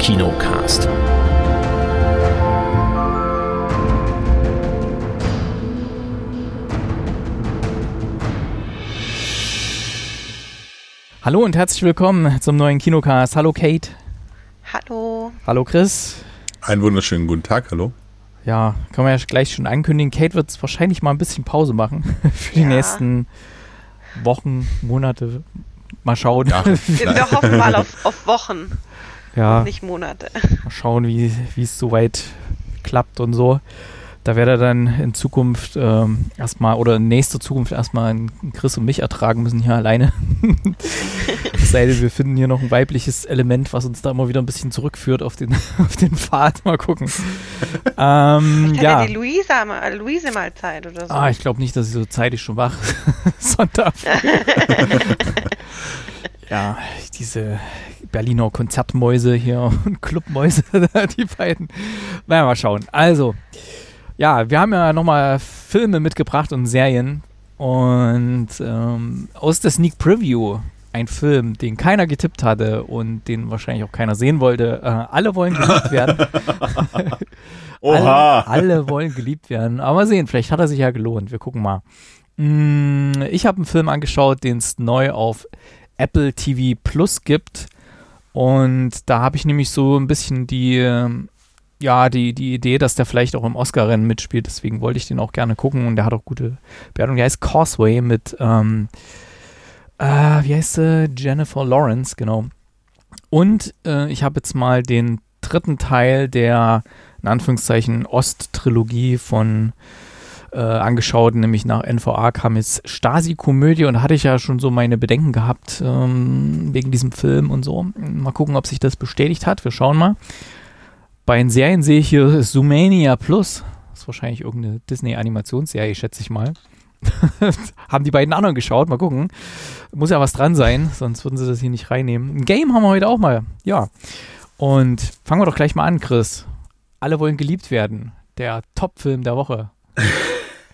Kinocast. Hallo und herzlich willkommen zum neuen Kinocast. Hallo Kate. Hallo. Hallo Chris. Einen wunderschönen guten Tag, hallo. Ja, können wir ja gleich schon ankündigen. Kate wird wahrscheinlich mal ein bisschen Pause machen für die Ja. nächsten Wochen, Monate. Mal schauen. Ja, Wir, wir hoffen mal auf, auf Wochen, Ja, nicht Monate. mal schauen, wie es soweit klappt und so. Da werde er dann in Zukunft ähm, erstmal oder in nächster Zukunft erstmal einen Chris und mich ertragen müssen hier alleine. Es sei denn, wir finden hier noch ein weibliches Element, was uns da immer wieder ein bisschen zurückführt auf den, auf den Pfad. Mal gucken. ähm, ja. ja die Luisa mal, Luise mal Zeit oder so? Ah, ich glaube nicht, dass sie so zeitig schon wach Sonntag. ja, diese Berliner Konzertmäuse hier und Clubmäuse, die beiden. Naja, mal schauen. Also, ja, wir haben ja nochmal Filme mitgebracht und Serien. Und ähm, aus der Sneak Preview ein Film, den keiner getippt hatte und den wahrscheinlich auch keiner sehen wollte. Äh, alle wollen geliebt werden. Oha! Alle, alle wollen geliebt werden. Aber mal sehen, vielleicht hat er sich ja gelohnt. Wir gucken mal. Mm, Ich habe einen Film angeschaut, den es neu auf Apple TV Plus gibt. Und da habe ich nämlich so ein bisschen die, ähm, ja, die, die Idee, dass der vielleicht auch im Oscar-Rennen mitspielt. Deswegen wollte ich den auch gerne gucken. Und der hat auch gute Bewertung. Der heißt Causeway mit, ähm, äh, wie heißt sie? Jennifer Lawrence, genau. Und äh, ich habe jetzt mal den dritten Teil der in Anführungszeichen Ost-Trilogie von äh, angeschaut, nämlich nach NVA kam jetzt Stasi-Komödie und hatte ich ja schon so meine Bedenken gehabt ähm, wegen diesem Film und so. Mal gucken, ob sich das bestätigt hat. Wir schauen mal. Bei den Serien sehe ich hier Zoomania Plus. Das ist wahrscheinlich irgendeine Disney-Animationsserie, schätze ich mal. haben die beiden anderen geschaut. Mal gucken. Muss ja was dran sein, sonst würden sie das hier nicht reinnehmen. Ein Game haben wir heute auch mal. Ja. Und fangen wir doch gleich mal an, Chris. Alle wollen geliebt werden. Der Top-Film der Woche.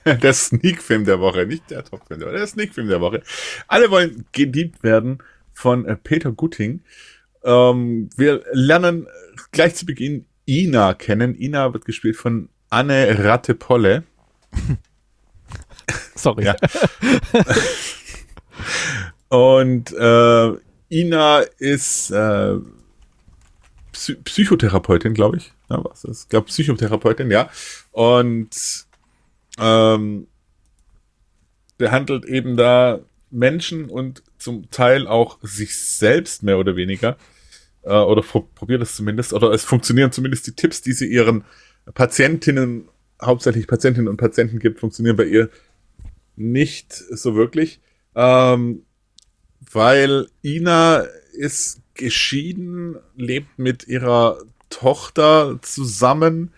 Der Sneak-Film der Woche, nicht der Top-Film der Woche, der Sneak-Film der Woche. Alle wollen geliebt werden von äh, Peter Gutting. Ähm, wir lernen gleich zu Beginn Ina kennen. Ina wird gespielt von Anne Rattepolle. Sorry. Und äh, Ina ist äh, Psy Psychotherapeutin, glaube ich. Ja, was ist? Ich glaube, Psychotherapeutin, ja. Und ähm, behandelt eben da Menschen und zum Teil auch sich selbst mehr oder weniger. Äh, oder pro- probiert es zumindest. Oder es funktionieren zumindest die Tipps, die sie ihren Patientinnen, hauptsächlich Patientinnen und Patienten gibt, funktionieren bei ihr nicht so wirklich. Ähm, weil Ina ist geschieden, lebt mit ihrer Tochter zusammen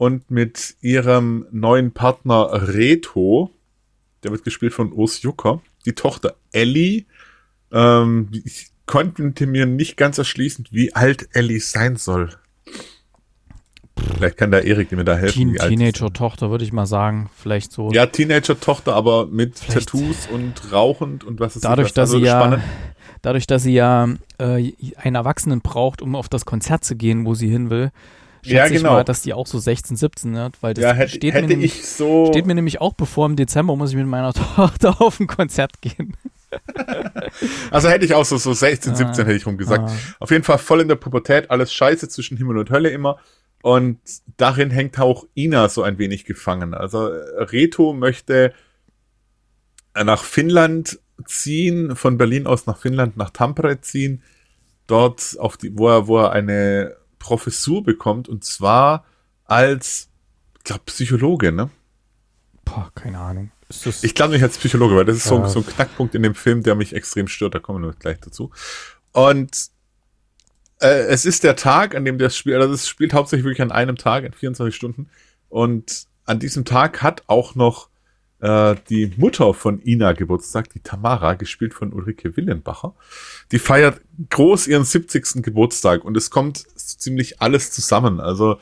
und mit ihrem neuen Partner Reto, der wird gespielt von Urs Jucker, die Tochter Ellie. Ähm, ich konnte mir nicht ganz erschließen, wie alt Ellie sein soll. Vielleicht kann der Erik mir da helfen. Teen sie. Teenager-Tochter, würde ich mal sagen. Vielleicht so. Ja, Teenager-Tochter, aber mit Vielleicht- Tattoos und rauchend und was ist dadurch, dass Also sie ja, spannend. dadurch, dass sie ja äh, einen Erwachsenen braucht, um auf das Konzert zu gehen, wo sie hin will, schätze Ja, ich genau. mal, dass die auch so 16, 17 wird, weil das Ja, hätte, steht, hätte mir nämlich, ich so. steht mir nämlich auch bevor im Dezember muss ich mit meiner Tochter auf ein Konzert gehen. also hätte ich auch so, so 16, Ah. 17 hätte ich rumgesagt. Ah. Auf jeden Fall voll in der Pubertät, alles scheiße zwischen Himmel und Hölle immer. Und darin hängt auch Ina so ein wenig gefangen. Also äh, Reto möchte äh, nach Finnland ziehen, von Berlin aus nach Finnland, nach Tampere ziehen, dort auf die, wo er, wo er eine Professur bekommt, und zwar als, ich glaube, Psychologe, ne? Boah, keine Ahnung. Das, Ich glaube nicht als Psychologe, weil das ist so, Ja. so ein Knackpunkt in dem Film, der mich extrem stört. Da kommen wir gleich dazu. Und äh, es ist der Tag, an dem das Spiel, also es spielt hauptsächlich wirklich an einem Tag, in 24 Stunden. Und an diesem Tag hat auch noch äh, die Mutter von Ina Geburtstag, die Tamara, gespielt von Ulrike Willenbacher. Die feiert groß ihren 70. Geburtstag und es kommt ziemlich alles zusammen. Also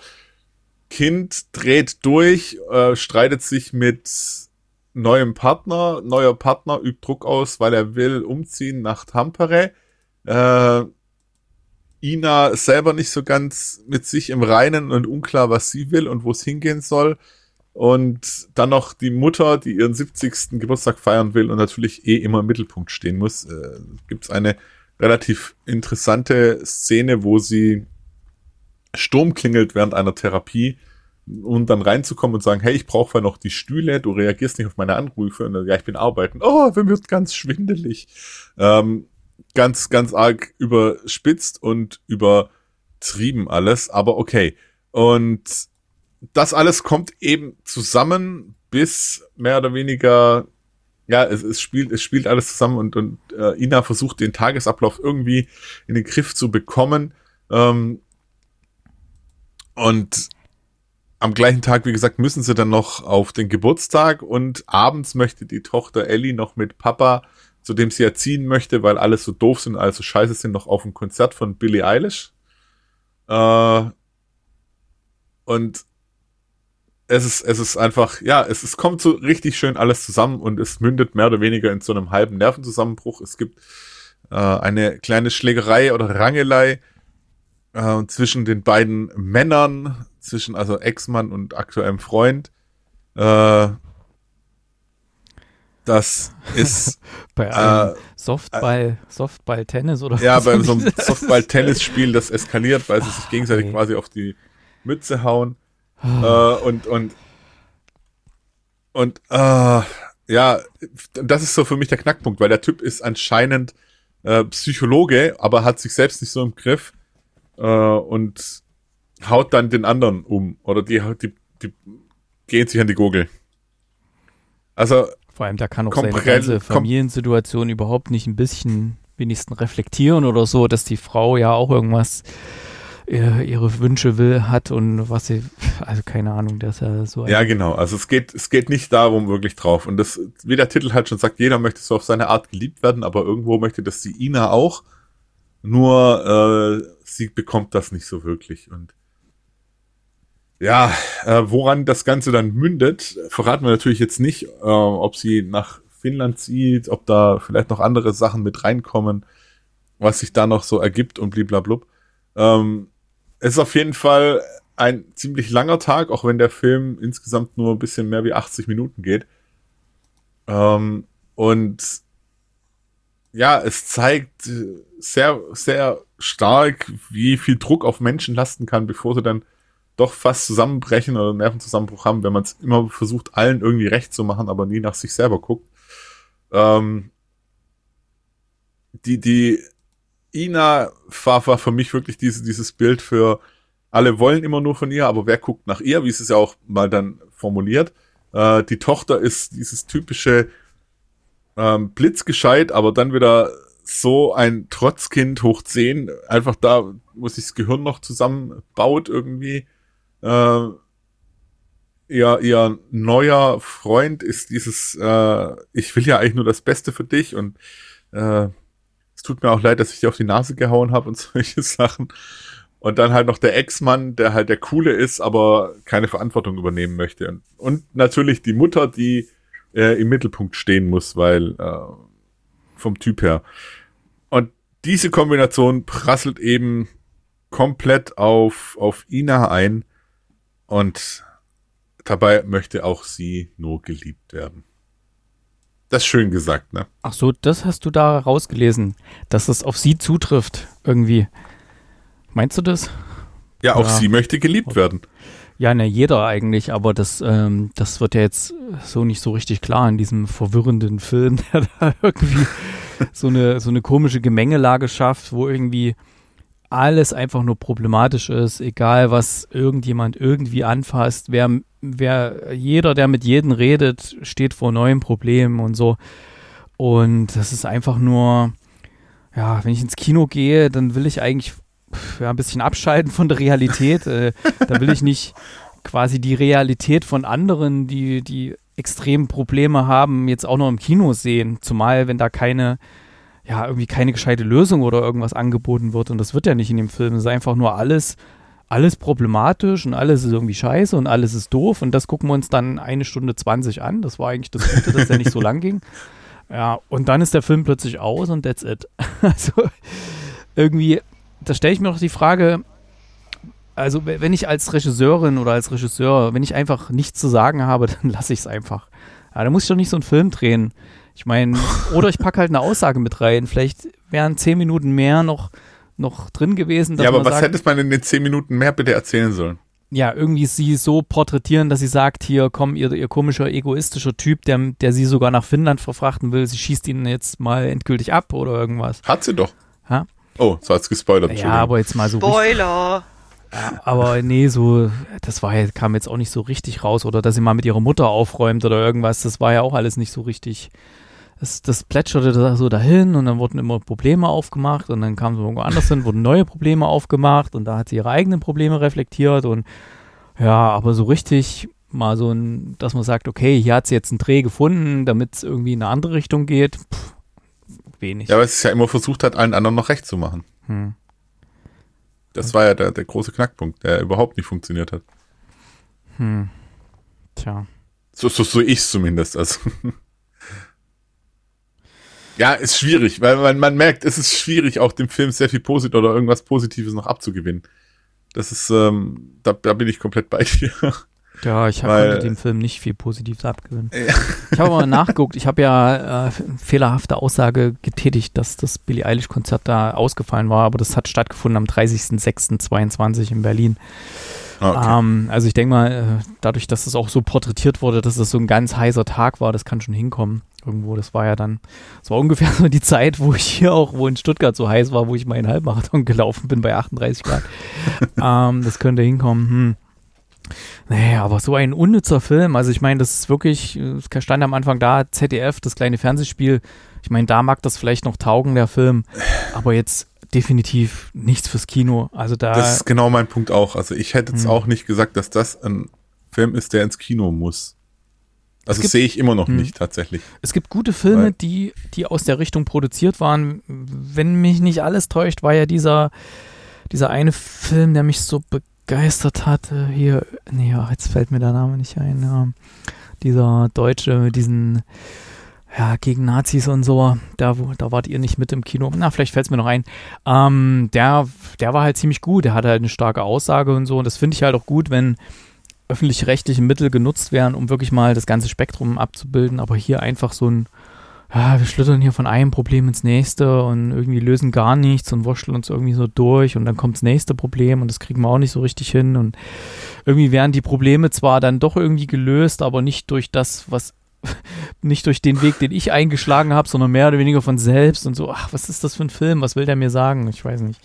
Kind dreht durch, äh, streitet sich mit neuem Partner, neuer Partner übt Druck aus, weil er will umziehen nach Tampere. Äh, Ina selber nicht so ganz mit sich im Reinen und unklar, was sie will und wo es hingehen soll. Und dann noch die Mutter, die ihren 70. Geburtstag feiern will und natürlich eh immer im Mittelpunkt stehen muss. Äh, Gibt es eine relativ interessante Szene, wo sie Sturm klingelt während einer Therapie um dann reinzukommen und sagen, hey, ich brauche noch die Stühle, du reagierst nicht auf meine Anrufe und dann, ja, ich bin arbeiten. Oh, mir wird ganz schwindelig. Ähm, ganz, ganz arg überspitzt und übertrieben alles, aber okay. Und das alles kommt eben zusammen, bis mehr oder weniger, ja, es, es spielt, es spielt alles zusammen und, und äh, Ina versucht den Tagesablauf irgendwie in den Griff zu bekommen. Ähm, und am gleichen Tag, wie gesagt, müssen sie dann noch auf den Geburtstag und abends möchte die Tochter Ellie noch mit Papa zu dem sie erziehen möchte, weil alles so doof sind, also scheiße sind, noch auf ein Konzert von Billie Eilish. Äh, und es ist, es ist einfach, ja, es, es kommt so richtig schön alles zusammen und es mündet mehr oder weniger in so einem halben Nervenzusammenbruch. Es gibt äh, eine kleine Schlägerei oder Rangelei äh, zwischen den beiden Männern, zwischen also Ex-Mann und aktuellem Freund. Äh, das ist bei einem äh, Softball, Softball-Tennis oder Ja, bei so einem Softball-Tennis-Spiel, das eskaliert, weil sie sich gegenseitig okay. quasi auf die Mütze hauen. Äh, und, und, und, äh, ja, das ist so für mich der Knackpunkt, weil der Typ ist anscheinend äh, Psychologe, aber hat sich selbst nicht so im Griff äh, und haut dann den anderen um. Oder die, die, die gehen sich an die Gurgel. Also vor allem, da kann auch seine ganze Familiensituation überhaupt nicht ein bisschen wenigstens reflektieren oder so, dass die Frau ja auch irgendwas ihre Wünsche will, hat und was sie, also keine Ahnung, dass er so. Ja, genau. Also es geht, es geht nicht darum wirklich drauf. Und das, wie der Titel halt schon sagt, jeder möchte so auf seine Art geliebt werden, aber irgendwo möchte das die Ina auch. Nur äh, sie bekommt das nicht so wirklich. Und ja, äh, woran das Ganze dann mündet, verraten wir natürlich jetzt nicht, äh, ob sie nach Finnland zieht, ob da vielleicht noch andere Sachen mit reinkommen, was sich da noch so ergibt und bliblablub. Ähm, es ist auf jeden Fall ein ziemlich langer Tag, auch wenn der Film insgesamt nur ein bisschen mehr wie 80 Minuten geht. Ähm, und ja, es zeigt sehr, sehr stark, wie viel Druck auf Menschen lasten kann, bevor sie dann doch fast zusammenbrechen oder Nervenzusammenbruch haben, wenn man es immer versucht, allen irgendwie recht zu machen, aber nie nach sich selber guckt. Ähm, die, die Ina war, war für mich wirklich diese, dieses Bild für alle wollen immer nur von ihr, aber wer guckt nach ihr, wie es es ja auch mal dann formuliert. Äh, die Tochter ist dieses typische ähm, Blitzgescheit, aber dann wieder so ein Trotzkind hoch 10, einfach da, wo sich das Gehirn noch zusammenbaut irgendwie äh, ihr, ihr neuer Freund ist dieses, äh, ich will ja eigentlich nur das Beste für dich und äh, es tut mir auch leid, dass ich dir auf die Nase gehauen habe und solche Sachen. Und dann halt noch der Ex-Mann, der halt der Coole ist, aber keine Verantwortung übernehmen möchte. Und, und natürlich die Mutter, die äh, im Mittelpunkt stehen muss, weil äh, vom Typ her. Und diese Kombination prasselt eben komplett auf, auf Ina ein. Und dabei möchte auch sie nur geliebt werden. Das ist schön gesagt, ne? Ach so, das hast du da rausgelesen, dass es auf sie zutrifft, irgendwie. Meinst du das? Ja, auch ja. sie möchte geliebt werden. Ja, ne, jeder eigentlich, aber das, ähm, das wird ja jetzt so nicht so richtig klar in diesem verwirrenden Film, der da irgendwie so eine, so eine komische Gemengelage schafft, wo irgendwie alles einfach nur problematisch ist, egal was irgendjemand irgendwie anfasst. Wer, wer, jeder, der mit jedem redet, steht vor neuen Problemen und so. Und das ist einfach nur, ja, wenn ich ins Kino gehe, dann will ich eigentlich ja, ein bisschen abschalten von der Realität. äh, da will ich nicht quasi die Realität von anderen, die, die extrem Probleme haben, jetzt auch noch im Kino sehen. Zumal, wenn da keine ja, irgendwie keine gescheite Lösung oder irgendwas angeboten wird. Und das wird ja nicht in dem Film. Es ist einfach nur alles, alles problematisch und alles ist irgendwie scheiße und alles ist doof. Und das gucken wir uns dann eine Stunde 20 an. Das war eigentlich das Gute, dass der nicht so lang ging. Ja, und dann ist der Film plötzlich aus und that's it. Also irgendwie, da stelle ich mir noch die Frage, also wenn ich als Regisseurin oder als Regisseur, wenn ich einfach nichts zu sagen habe, dann lasse ich es einfach. Ja, da muss ich doch nicht so einen Film drehen. Ich meine, oder ich packe halt eine Aussage mit rein. Vielleicht wären zehn Minuten mehr noch, noch drin gewesen. ja, aber was sagt, hättest man in den zehn Minuten mehr bitte erzählen sollen? Ja, irgendwie sie so porträtieren, dass sie sagt, hier, komm, ihr, ihr komischer, egoistischer Typ, der, der sie sogar nach Finnland verfrachten will, sie schießt ihn jetzt mal endgültig ab oder irgendwas. Hat sie doch. Ha? Oh, so hat's gespoilert. Ja, aber jetzt mal so. Spoiler! Ja, aber nee, so, das war kam jetzt auch nicht so richtig raus. Oder dass sie mal mit ihrer Mutter aufräumt oder irgendwas, das war ja auch alles nicht so richtig. Das, das plätscherte so dahin und dann wurden immer Probleme aufgemacht und dann kam sie irgendwo anders hin, wurden neue Probleme aufgemacht und da hat sie ihre eigenen Probleme reflektiert und ja, aber so richtig mal so ein, dass man sagt, okay, hier hat sie jetzt einen Dreh gefunden, damit es irgendwie in eine andere Richtung geht, pff, wenig. Ja, weil es ja immer versucht hat, allen anderen noch recht zu machen. Hm. Das war ja der, der große Knackpunkt, der überhaupt nicht funktioniert hat. Hm. Tja. So, so, so ich zumindest. Also. Ja, ist schwierig, weil man, man merkt, es ist schwierig, auch dem Film sehr viel Posit oder irgendwas Positives noch abzugewinnen. Das ist, ähm, da, da bin ich komplett bei dir. Ja, ich habe dem Film nicht viel Positives abgewinnen. Ja. Ich habe mal nachgeguckt, ich habe ja äh, fehlerhafte Aussage getätigt, dass das Billie Eilish-Konzert da ausgefallen war, aber das hat stattgefunden am 30.06.22 in Berlin. Ah, okay. Ähm, also ich denke mal, äh, dadurch, dass es auch so porträtiert wurde, dass es so ein ganz heißer Tag war, das kann schon hinkommen. Irgendwo, das war ja dann, das war ungefähr so die Zeit, wo ich hier auch, wo in Stuttgart so heiß war, wo ich meinen Halbmarathon gelaufen bin bei 38 Grad. ähm, das könnte hinkommen. Hm. Nee, aber so ein unnützer Film. Also ich meine, das ist wirklich, es stand am Anfang da, ZDF, das kleine Fernsehspiel. Ich meine, da mag das vielleicht noch taugen, der Film. Aber jetzt definitiv nichts fürs Kino. Also da. Das ist genau mein Punkt auch. Also ich hätte jetzt hm. auch nicht gesagt, dass das ein Film ist, der ins Kino muss. Also das sehe ich immer noch hm. nicht tatsächlich. Es gibt gute Filme, die, die aus der Richtung produziert waren. Wenn mich nicht alles täuscht, war ja dieser, dieser eine Film, der mich so begeistert begeistert hatte. Hier, nee, jetzt fällt mir der Name nicht ein. Ja, dieser Deutsche mit diesen, ja, gegen Nazis und so. Da, da wart ihr nicht mit im Kino. Na, vielleicht fällt es mir noch ein. Ähm, der, der war halt ziemlich gut. Der hatte halt eine starke Aussage und so. Und das finde ich halt auch gut, wenn öffentlich-rechtliche Mittel genutzt werden, um wirklich mal das ganze Spektrum abzubilden. Aber hier einfach so ein ja, wir schlittern hier von einem Problem ins nächste und irgendwie lösen gar nichts und wurschteln uns irgendwie so durch und dann kommt das nächste Problem und das kriegen wir auch nicht so richtig hin und irgendwie werden die Probleme zwar dann doch irgendwie gelöst, aber nicht durch das, was nicht durch den Weg, den ich eingeschlagen habe, sondern mehr oder weniger von selbst und so, ach, was ist das für ein Film? Was will der mir sagen? Ich weiß nicht.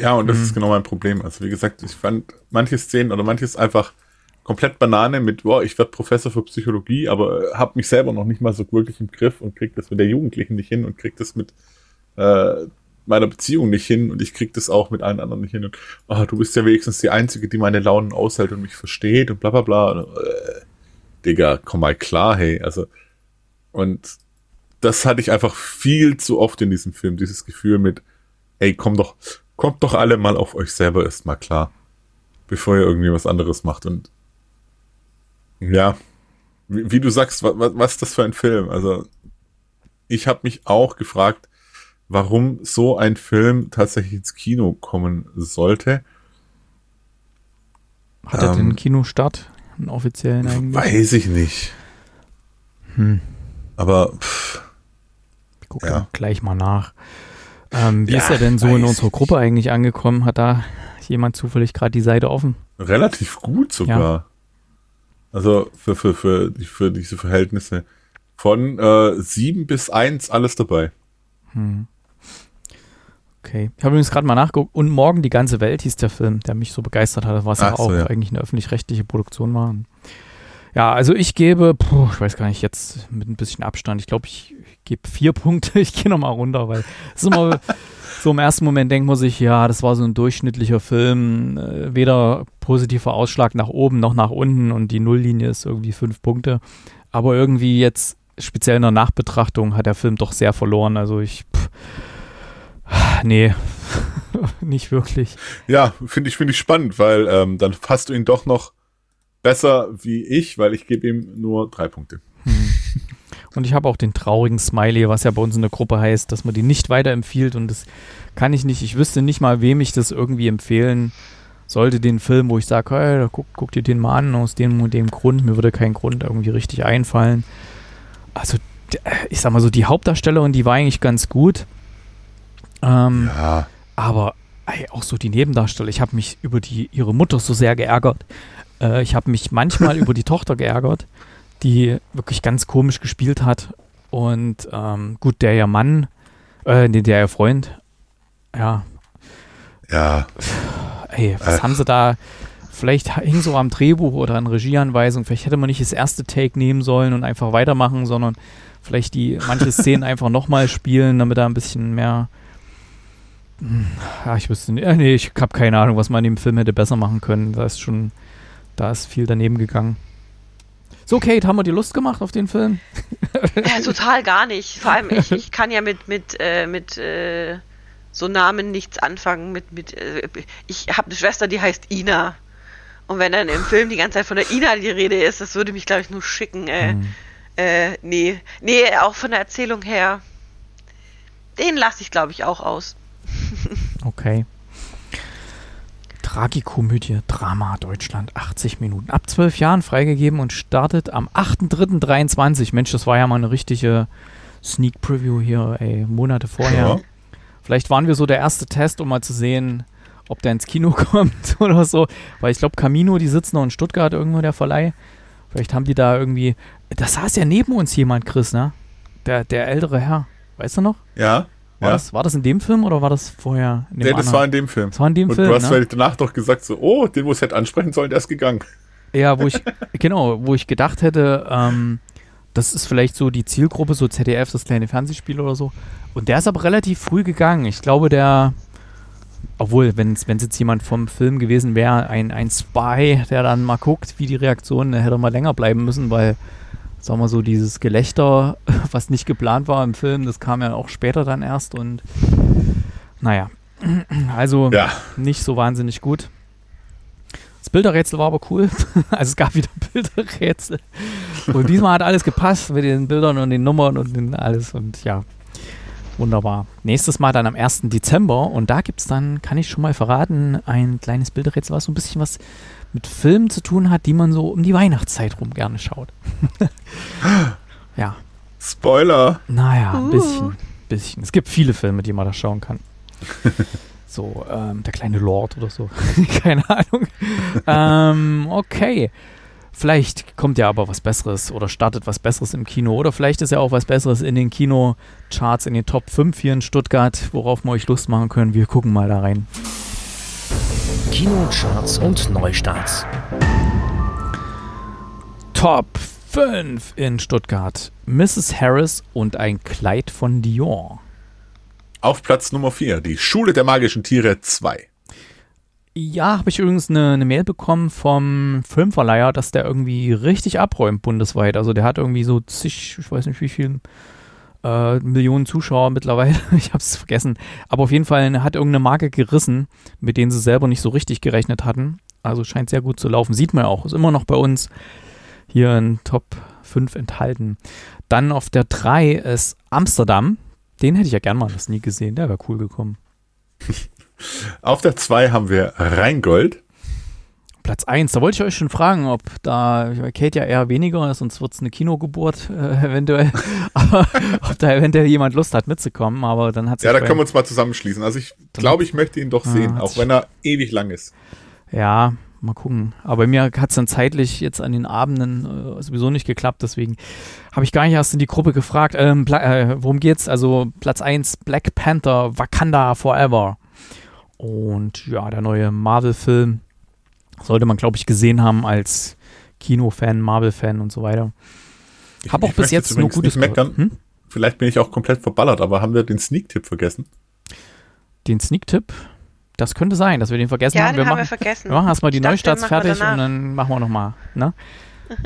Ja, und das mhm. ist genau mein Problem. Also wie gesagt, ich fand manche Szenen oder manches einfach komplett Banane mit, boah, ich werde Professor für Psychologie, aber habe mich selber noch nicht mal so wirklich im Griff und krieg das mit der Jugendlichen nicht hin und krieg das mit äh, meiner Beziehung nicht hin und ich krieg das auch mit allen anderen nicht hin. Und oh, du bist ja wenigstens die Einzige, die meine Launen aushält und mich versteht und bla bla bla. Und, äh, Digga, komm mal klar, hey. Also, und das hatte ich einfach viel zu oft in diesem Film, dieses Gefühl mit, ey, komm doch, kommt doch alle mal auf euch selber erstmal klar, bevor ihr irgendwie was anderes macht. Und ja, wie, wie du sagst, was, was ist das für ein Film? Also, ich habe mich auch gefragt, warum so ein Film tatsächlich ins Kino kommen sollte. Hat er ähm, den Kinostart? Einen offiziellen eigentlich? Weiß ich nicht. Hm. Aber pff, ich gucke ja. gleich mal nach. Ähm, wie ja, ist er denn so in unserer Gruppe eigentlich angekommen? Hat da jemand zufällig gerade die Seite offen? Relativ gut sogar. Ja. Also für, für, für, für diese Verhältnisse. Von äh, 7 bis 1 alles dabei. Hm. Okay. Ich habe übrigens gerade mal nachgeguckt. Und Morgen die ganze Welt hieß der Film, der mich so begeistert hat, was ja auch ja. eigentlich eine öffentlich-rechtliche Produktion war. Ja, also ich gebe, puh, ich weiß gar nicht, jetzt mit ein bisschen Abstand, ich glaube, ich, ich gebe vier Punkte. Ich gehe nochmal runter, weil es ist immer so im ersten Moment denkt man sich, ja, das war so ein durchschnittlicher Film, äh, weder positiver Ausschlag nach oben noch nach unten und die Nulllinie ist irgendwie fünf Punkte. Aber irgendwie jetzt, speziell in der Nachbetrachtung, hat der Film doch sehr verloren. Also ich, pff, nee, nicht wirklich. Ja, finde ich, finde ich spannend, weil ähm, dann fasst du ihn doch noch besser wie ich, weil ich gebe ihm nur drei Punkte. Hm. Und ich habe auch den traurigen Smiley, was ja bei uns in der Gruppe heißt, dass man die nicht weiterempfiehlt. Und das kann ich nicht. Ich wüsste nicht mal, wem ich das irgendwie empfehlen sollte, den Film, wo ich sage, hey, guck, guck dir den mal an, aus dem und dem Grund. Mir würde kein Grund irgendwie richtig einfallen. Also, ich sag mal so, die Hauptdarstellerin, die war eigentlich ganz gut. Ähm, Ja. aber ey, auch so die Nebendarsteller, ich habe mich über die, ihre Mutter so sehr geärgert. Äh, ich habe mich manchmal über die Tochter geärgert, die wirklich ganz komisch gespielt hat. Und ähm, gut, der ihr Mann, äh, nee, der ihr Freund, ja, Ja. ey, was Äh. haben sie da? Vielleicht hing so am Drehbuch oder an Regieanweisung. Vielleicht hätte man nicht das erste Take nehmen sollen und einfach weitermachen, sondern vielleicht die manche Szenen einfach nochmal spielen, damit da ein bisschen mehr. Hm, Ja, ich wüsste nicht. Äh, nee, ich habe keine Ahnung, was man in dem Film hätte besser machen können. Da ist schon, da ist viel daneben gegangen. So, Kate, haben wir dir Lust gemacht auf den Film? Ja, total gar nicht. Vor allem, ich, ich kann ja mit, mit, äh, mit äh, so Namen nichts anfangen. Mit, mit, äh, ich habe eine Schwester, die heißt Ina. Und wenn dann im Film die ganze Zeit von der Ina die Rede ist, das würde mich, glaube ich, nur schicken. Äh, Hm. äh, nee. Nee, auch von der Erzählung her. Den lasse ich, glaube ich, auch aus. Okay. Tragikomödie, Drama Deutschland, 80 Minuten. Ab 12 Jahren freigegeben und startet am 8.3.23. Mensch, das war ja mal eine richtige Sneak Preview hier, ey, Monate vorher. Ja. Vielleicht waren wir so der erste Test, um mal zu sehen, ob der ins Kino kommt oder so. Weil ich glaube, Camino, die sitzen noch in Stuttgart irgendwo, der Verleih. Vielleicht haben die da irgendwie. Da saß ja neben uns jemand, Chris, ne? Der, der ältere Herr. Weißt du noch? Ja. War, ja. das, war das in dem Film oder war das vorher in dem Nee, das war in dem Film. Das war in dem Und Film, du hast ne? vielleicht danach doch gesagt, so, oh, den, wo es hätte ansprechen sollen, der ist gegangen. Ja, wo ich, genau, wo ich gedacht hätte, ähm, das ist vielleicht so die Zielgruppe, so ZDF, das kleine Fernsehspiel oder so. Und der ist aber relativ früh gegangen. Ich glaube, der, obwohl, wenn es jetzt jemand vom Film gewesen wäre, ein, ein Spy, der dann mal guckt, wie die Reaktionen, hätte mal länger bleiben müssen, weil, sagen wir so, dieses Gelächter, was nicht geplant war im Film, das kam ja auch später dann erst und naja. Also Ja. nicht so wahnsinnig gut. Das Bilderrätsel war aber cool. Also es gab wieder Bilderrätsel. Und diesmal hat alles gepasst mit den Bildern und den Nummern und den alles. Und ja, wunderbar. Nächstes Mal dann am 1. Dezember. Und da gibt es dann, kann ich schon mal verraten, ein kleines Bilderrätsel, was so ein bisschen was mit Filmen zu tun hat, die man so um die Weihnachtszeit rum gerne schaut. ja, Spoiler. naja, ein Uh. bisschen, bisschen. Es gibt viele Filme, die man da schauen kann. So, ähm, der kleine Lord oder so. Keine Ahnung. ähm, okay. Vielleicht kommt ja aber was Besseres oder startet was Besseres im Kino. Oder vielleicht ist ja auch was Besseres in den Kinocharts, in den Top 5 hier in Stuttgart, worauf wir euch Lust machen können. Wir gucken mal da rein. Kinocharts und Neustarts. Top 5 in Stuttgart. Mrs. Harris und ein Kleid von Dior. Auf Platz Nummer 4, die Schule der magischen Tiere 2. Ja, habe ich übrigens eine, eine Mail bekommen vom Filmverleiher, dass der irgendwie richtig abräumt bundesweit. Also der hat irgendwie so zig, ich weiß nicht wie viel äh, Millionen Zuschauer mittlerweile. ich habe es vergessen. Aber auf jeden Fall hat irgendeine Marke gerissen, mit denen sie selber nicht so richtig gerechnet hatten. Also scheint sehr gut zu laufen. Sieht man auch. Ist immer noch bei uns hier in Top 5 enthalten. Dann auf der 3 ist Amsterdam. Den hätte ich ja gern mal das nie gesehen. Der wäre cool gekommen. Auf der 2 haben wir Rheingold. Platz 1, da wollte ich euch schon fragen, ob da, ich meine, Kate ja eher weniger, sonst wird es eine Kinogeburt äh, eventuell, aber ob da eventuell jemand Lust hat mitzukommen, aber dann hat Ja, da können wir uns mal zusammenschließen. Also ich glaube, ich möchte ihn doch Ah, sehen, auch wenn er ewig lang ist. Ja, mal gucken. Aber bei mir hat es dann zeitlich jetzt an den Abenden äh, sowieso nicht geklappt, deswegen habe ich gar nicht erst in die Gruppe gefragt, ähm, äh, worum geht's? Also Platz 1, Black Panther, Wakanda Forever. Und ja, der neue Marvel-Film sollte man, glaube ich, gesehen haben als Kinofan, Marvel-Fan und so weiter. Ich- Hab auch ich bis jetzt nur Gutes meckern. Hm? Vielleicht bin ich auch komplett verballert, aber haben wir den Sneak-Tipp vergessen? Den Sneak-Tipp, das könnte sein, dass wir den vergessen Ja, haben. den Wir haben wir machen, vergessen. wir machen erstmal die Neustarts wir fertig und dann machen wir nochmal. Ne?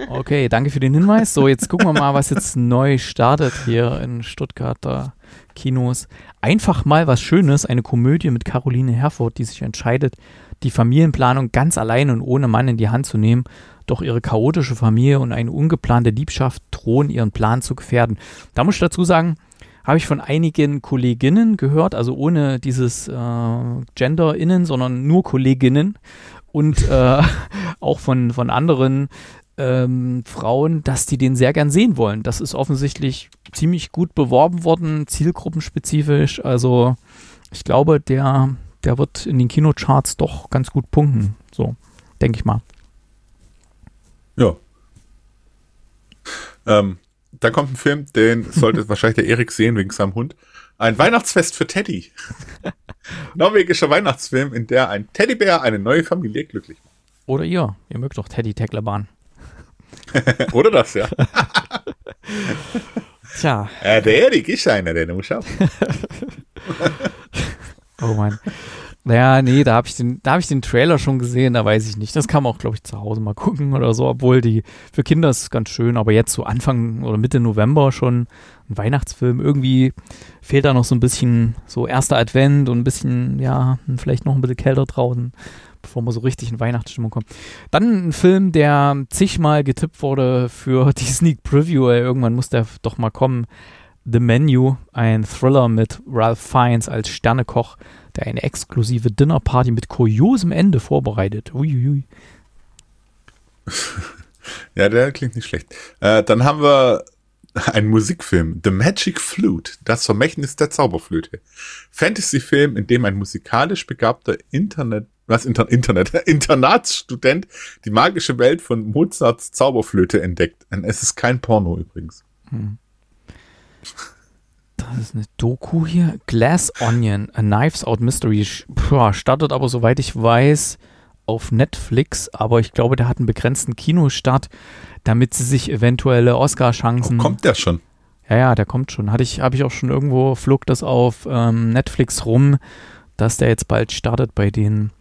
Okay, danke für den Hinweis. So, jetzt gucken wir mal, was jetzt neu startet hier in Stuttgarter Kinos. Einfach mal was Schönes, eine Komödie mit Caroline Herford, die sich entscheidet, die Familienplanung ganz allein und ohne Mann in die Hand zu nehmen. Doch ihre chaotische Familie und eine ungeplante Liebschaft drohen ihren Plan zu gefährden. Da muss ich dazu sagen, habe ich von einigen Kolleginnen gehört, also ohne dieses äh, Gender-Innen, sondern nur Kolleginnen und äh, auch von, von anderen ähm, Frauen, dass die den sehr gern sehen wollen. Das ist offensichtlich ziemlich gut beworben worden, zielgruppenspezifisch. Also ich glaube, der, der wird in den Kinocharts doch ganz gut punkten. So, denke ich mal. Ja. Ähm, da kommt ein Film, den sollte wahrscheinlich der Erik sehen wegen seinem Hund. Ein Weihnachtsfest für Teddy. Norwegischer Weihnachtsfilm, in der ein Teddybär eine neue Familie glücklich macht. Oder ihr. Ihr mögt doch Teddy Tecklerbahn. Oder das, ja. Tja. Äh, der Erik ist einer, der muss auch. Oh Mann. Naja, nee, da habe ich, den, da hab ich den Trailer schon gesehen, da weiß ich nicht. Das kann man auch, glaube ich, zu Hause mal gucken oder so, obwohl die für Kinder ist ganz schön, aber jetzt so Anfang oder Mitte November schon ein Weihnachtsfilm. Irgendwie fehlt da noch so ein bisschen so erster Advent und ein bisschen, ja, vielleicht noch ein bisschen kälter draußen, bevor man so richtig in Weihnachtsstimmung kommt. Dann ein Film, der zigmal getippt wurde für die Sneak Preview, irgendwann muss der doch mal kommen. The Menu, ein Thriller mit Ralph Fiennes als Sternekoch, der eine exklusive Dinnerparty mit kuriosem Ende vorbereitet. Uiuiui. Ja, der klingt nicht schlecht. Äh, dann haben wir einen Musikfilm, The Magic Flute, das Vermächtnis der Zauberflöte. Fantasyfilm, in dem ein musikalisch begabter Internet, was Inter Internet, Internatsstudent die magische Welt von Mozarts Zauberflöte entdeckt. Es ist kein Porno übrigens. Hm. Das ist eine Doku hier. Glass Onion, A Knives Out Mystery. Puh, startet aber, soweit ich weiß, auf Netflix. Aber ich glaube, der hat einen begrenzten Kinostart, damit sie sich eventuelle Oscar-Chancen. Oh, kommt der schon? Ja, ja, der kommt schon. Hatte ich, habe ich auch schon irgendwo, flog das auf ähm, Netflix rum, dass der jetzt bald startet bei denen.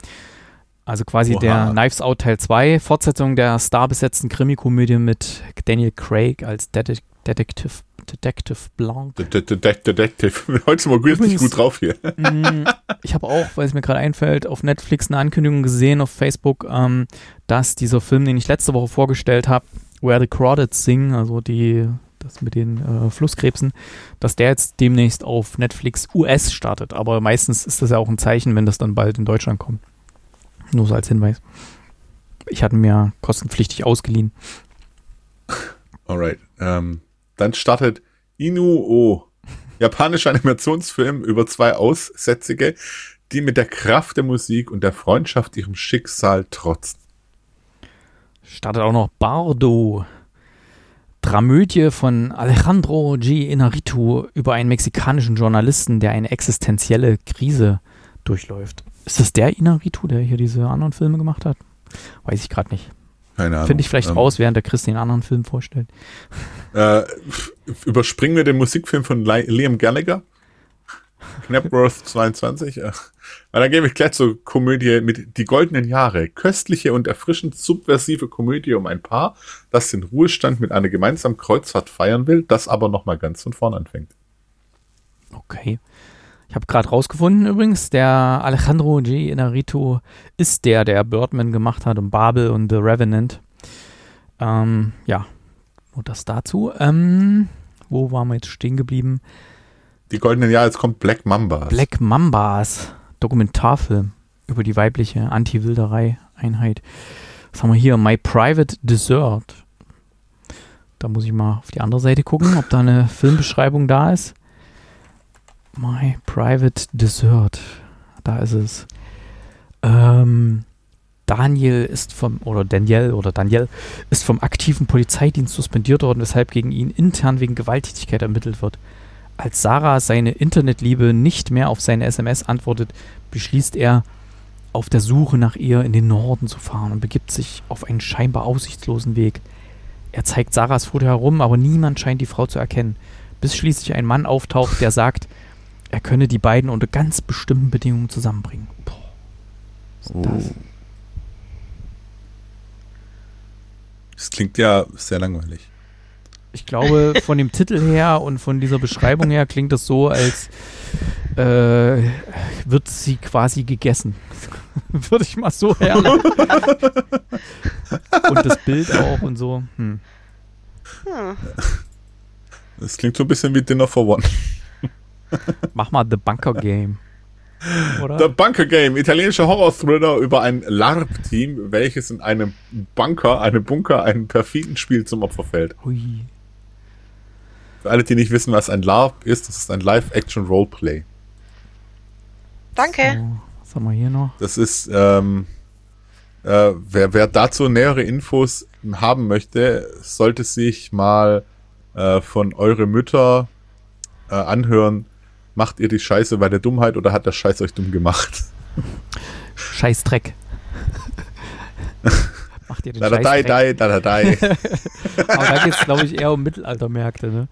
Also quasi Oha. der Knives Out Teil 2, Fortsetzung der starbesetzten Krimikomödie mit Daniel Craig als Det Detective Detective Blanc. Detective. Heute sind wir richtig gut drauf hier. Mm, ich habe auch, weil es mir gerade einfällt, auf Netflix eine Ankündigung gesehen auf Facebook, ähm, dass dieser Film, den ich letzte Woche vorgestellt habe, Where the Crawdads Sing, also die das mit den äh, Flusskrebsen, dass der jetzt demnächst auf Netflix US startet. Aber meistens ist das ja auch ein Zeichen, wenn das dann bald in Deutschland kommt. Nur so als Hinweis. Ich hatte mir kostenpflichtig ausgeliehen. Alright. Ähm, dann startet Inu-O, japanischer Animationsfilm über zwei Aussätzige, die mit der Kraft der Musik und der Freundschaft ihrem Schicksal trotzen. Startet auch noch Bardo, Dramödie von Alejandro G. Inarritu über einen mexikanischen Journalisten, der eine existenzielle Krise durchläuft. Ist das der Inarritu, der hier diese anderen Filme gemacht hat? Weiß ich gerade nicht. Keine Ahnung. Finde ich vielleicht ähm, raus, während der Chris den anderen Film vorstellt. Äh, überspringen wir den Musikfilm von Liam Gallagher. Knapworth 22. Äh, dann gebe ich gleich zur Komödie mit Die goldenen Jahre. Köstliche und erfrischend subversive Komödie um ein Paar, das den Ruhestand mit einer gemeinsamen Kreuzfahrt feiern will, das aber nochmal ganz von vorn anfängt. Okay. Ich habe gerade rausgefunden übrigens, der Alejandro G. Inarito ist der, der Birdman gemacht hat und Babel und The Revenant. Ähm, ja, nur das dazu. Ähm, wo waren wir jetzt stehen geblieben? Die goldenen Jahre, jetzt kommt Black Mambas. Black Mambas, Dokumentarfilm über die weibliche Anti-Wilderei-Einheit. Was haben wir hier? My Private Dessert. Da muss ich mal auf die andere Seite gucken, ob da eine Filmbeschreibung da ist. My Private Dessert. Da ist es. Ähm, Daniel ist vom, oder Daniel oder Daniel ist vom aktiven Polizeidienst suspendiert worden, weshalb gegen ihn intern wegen Gewalttätigkeit ermittelt wird. Als Sarah seine Internetliebe nicht mehr auf seine SMS antwortet, beschließt er, auf der Suche nach ihr in den Norden zu fahren und begibt sich auf einen scheinbar aussichtslosen Weg. Er zeigt Sarahs Foto herum, aber niemand scheint die Frau zu erkennen, bis schließlich ein Mann auftaucht, der sagt, er könne die beiden unter ganz bestimmten Bedingungen zusammenbringen. Boah. Was oh. das? das klingt ja sehr langweilig. Ich glaube, von dem Titel her und von dieser Beschreibung her klingt das so, als äh, wird sie quasi gegessen. Würde ich mal so herleiten. und das Bild auch und so. Hm. Hm. Das klingt so ein bisschen wie Dinner for One. Mach mal The Bunker Game. Oder? The Bunker Game, italienischer Horror-Thriller über ein LARP-Team, welches in einem Bunker, einem Bunker, einem perfiden Spiel zum Opfer fällt. Hui. Für alle, die nicht wissen, was ein LARP ist, das ist ein Live-Action-Roleplay. Danke. So, was haben wir hier noch? Das ist, ähm, äh, wer, wer dazu nähere Infos haben möchte, sollte sich mal äh, von eure Mütter äh, anhören, macht ihr die Scheiße bei der Dummheit oder hat der Scheiß euch dumm gemacht? Scheiß Dreck. Macht ihr den Da da dai, da da dai. Aber da geht es, glaube ich, eher um Mittelaltermärkte, ne?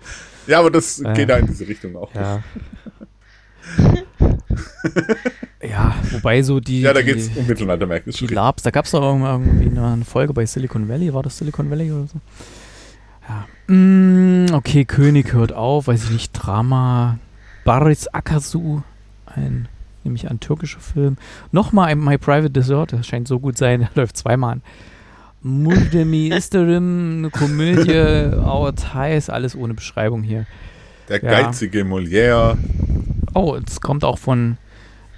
Ja, aber das Äh. geht da in diese Richtung auch. Ja. ja, wobei so die, Ja, da geht es um Mittelaltermärkte. die Labs, da gab es doch irgendwie eine Folge bei Silicon Valley, war das Silicon Valley oder so? Ja. Mm, okay, König hört auf, weiß ich nicht, Drama. Baris Akasu, ein, nämlich ein türkischer Film. Nochmal ein My Private Dessert, das scheint so gut sein, der läuft zweimal an. Murdemi Isterim, eine Komödie, Our Ties, alles ohne Beschreibung hier. Der Ja. geizige Molière. Oh, es kommt auch von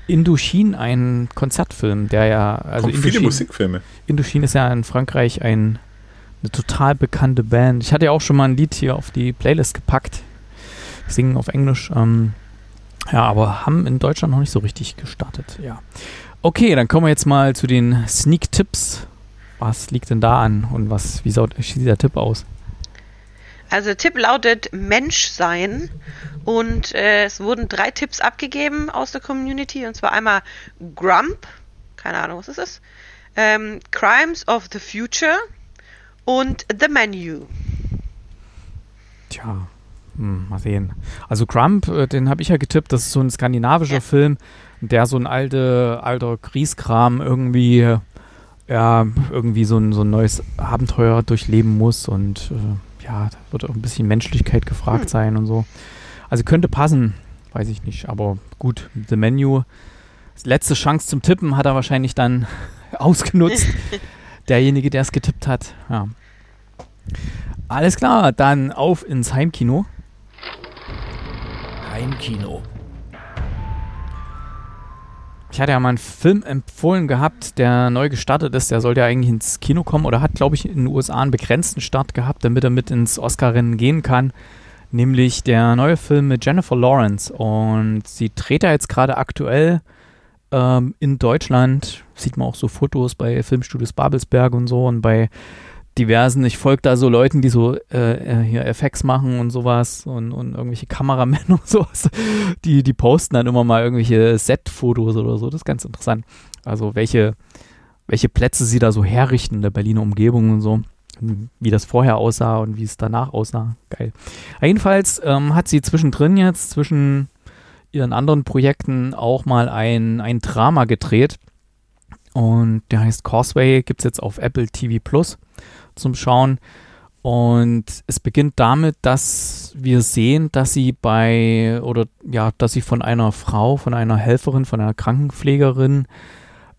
Indochine ein Konzertfilm, der ja, also Kommt viele Indochine, Musikfilme. Indochine ist ja in Frankreich ein, eine total bekannte Band. Ich hatte ja auch schon mal ein Lied hier auf die Playlist gepackt. Singen auf Englisch. Ähm, ja, aber haben in Deutschland noch nicht so richtig gestartet. Ja. Okay, dann kommen wir jetzt mal zu den Sneak-Tipps. Was liegt denn da an und was, wie sieht der Tipp aus? Also der Tipp lautet Menschsein und äh, es wurden drei Tipps abgegeben aus der Community und zwar einmal Grump, keine Ahnung was das ist, ähm, Crimes of the Future und The Menu. Tja, hm, mal sehen. Also Crump, äh, den habe ich ja getippt, das ist so ein skandinavischer Ja. Film, der so ein alte, alter Grieskram irgendwie, äh, ja, irgendwie so ein, so ein neues Abenteuer durchleben muss und äh, ja, da wird auch ein bisschen Menschlichkeit gefragt Hm. sein und so. Also könnte passen, weiß ich nicht, aber gut, The Menu. Letzte Chance zum Tippen hat er wahrscheinlich dann ausgenutzt. Derjenige, der es getippt hat. Ja. Alles klar, dann auf ins Heimkino. Heimkino. Ich hatte ja mal einen Film empfohlen gehabt, der neu gestartet ist. Der sollte ja eigentlich ins Kino kommen oder hat, glaube ich, in den USA einen begrenzten Start gehabt, damit er mit ins Oscar-Rennen gehen kann. Nämlich der neue Film mit Jennifer Lawrence. Und sie dreht da jetzt gerade aktuell ähm, in Deutschland. Sieht man auch so Fotos bei Filmstudios Babelsberg und so und bei diversen. Ich folge da so Leuten, die so äh, äh, hier FX machen und sowas und, und irgendwelche Kameramänner und sowas. Die, die posten dann immer mal irgendwelche Set-Fotos oder so. Das ist ganz interessant. Also welche, welche Plätze sie da so herrichten in der Berliner Umgebung und so. Wie das vorher aussah und wie es danach aussah. Geil. Jedenfalls ähm, hat sie zwischendrin jetzt, zwischen ihren anderen Projekten, auch mal ein, ein Drama gedreht. Und der heißt Causeway, gibt es jetzt auf Apple TV Plus zum Schauen. Und es beginnt damit, dass wir sehen, dass sie bei, oder ja, dass sie von einer Frau, von einer Helferin, von einer Krankenpflegerin,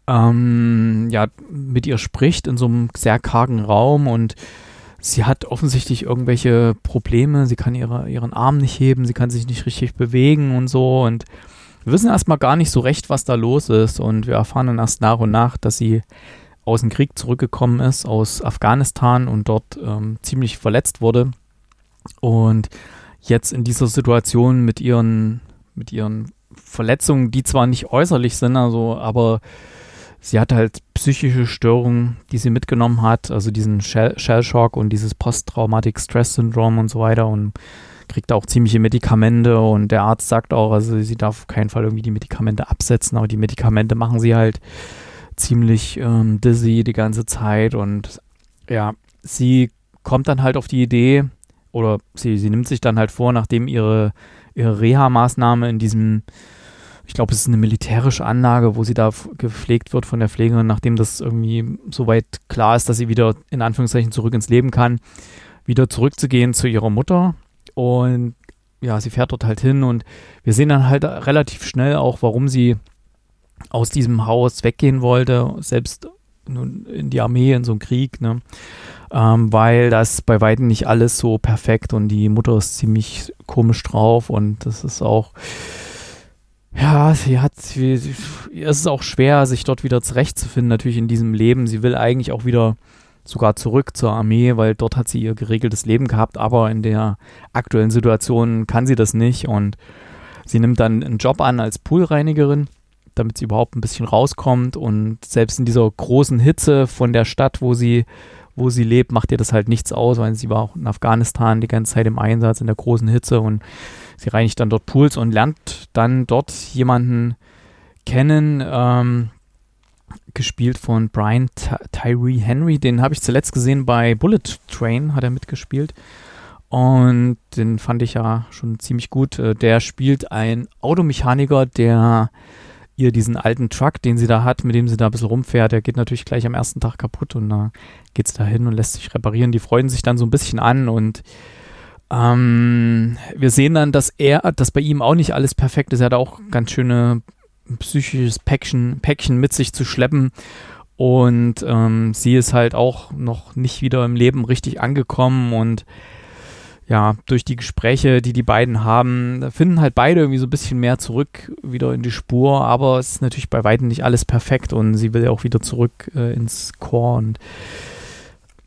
ähm, ja, mit ihr spricht in so einem sehr kargen Raum und sie hat offensichtlich irgendwelche Probleme. Sie kann ihre, ihren Arm nicht heben, sie kann sich nicht richtig bewegen und so. Und wir wissen erstmal gar nicht so recht, was da los ist. Und wir erfahren dann erst nach und nach, dass sie aus dem Krieg zurückgekommen ist, aus Afghanistan und dort ähm, ziemlich verletzt wurde. Und jetzt in dieser Situation mit ihren, mit ihren Verletzungen, die zwar nicht äußerlich sind, also, aber sie hat halt psychische Störungen, die sie mitgenommen hat, also diesen Shell Shellshock und dieses Posttraumatic Stress Syndrom und so weiter und kriegt auch ziemliche Medikamente und der Arzt sagt auch, also sie darf auf keinen Fall irgendwie die Medikamente absetzen, aber die Medikamente machen sie halt ziemlich ähm, dizzy die ganze Zeit und ja, sie kommt dann halt auf die Idee oder sie, sie nimmt sich dann halt vor, nachdem ihre, ihre Reha-Maßnahme in diesem, ich glaube, es ist eine militärische Anlage, wo sie da gepflegt wird von der Pflegerin, nachdem das irgendwie soweit klar ist, dass sie wieder in Anführungszeichen zurück ins Leben kann, wieder zurückzugehen zu ihrer Mutter. Und ja, sie fährt dort halt hin und wir sehen dann halt relativ schnell auch, warum sie aus diesem Haus weggehen wollte, selbst nun in die Armee, in so einen Krieg, ne? Ähm, weil das bei weitem nicht alles so perfekt und die Mutter ist ziemlich komisch drauf und das ist auch, ja, sie hat, sie, es ist auch schwer, sich dort wieder zurechtzufinden, natürlich in diesem Leben. Sie will eigentlich auch wieder sogar zurück zur Armee, weil dort hat sie ihr geregeltes Leben gehabt, aber in der aktuellen Situation kann sie das nicht und sie nimmt dann einen Job an als Poolreinigerin damit sie überhaupt ein bisschen rauskommt. Und selbst in dieser großen Hitze von der Stadt, wo sie, wo sie lebt, macht ihr das halt nichts aus, weil sie war auch in Afghanistan die ganze Zeit im Einsatz in der großen Hitze und sie reinigt dann dort Pools und lernt dann dort jemanden kennen, ähm, gespielt von Brian Tyree Henry. Den habe ich zuletzt gesehen bei Bullet Train, hat er mitgespielt. Und den fand ich ja schon ziemlich gut. Äh, der spielt ein Automechaniker, der ihr diesen alten Truck, den sie da hat, mit dem sie da ein bisschen rumfährt, der geht natürlich gleich am ersten Tag kaputt und da geht es da hin und lässt sich reparieren. Die freuen sich dann so ein bisschen an und ähm, wir sehen dann, dass er, dass bei ihm auch nicht alles perfekt ist. Er hat auch ganz schöne psychisches Päckchen, Päckchen mit sich zu schleppen. Und ähm, sie ist halt auch noch nicht wieder im Leben richtig angekommen und ja, durch die Gespräche, die die beiden haben, finden halt beide irgendwie so ein bisschen mehr zurück wieder in die Spur, aber es ist natürlich bei weitem nicht alles perfekt und sie will ja auch wieder zurück äh, ins Chor und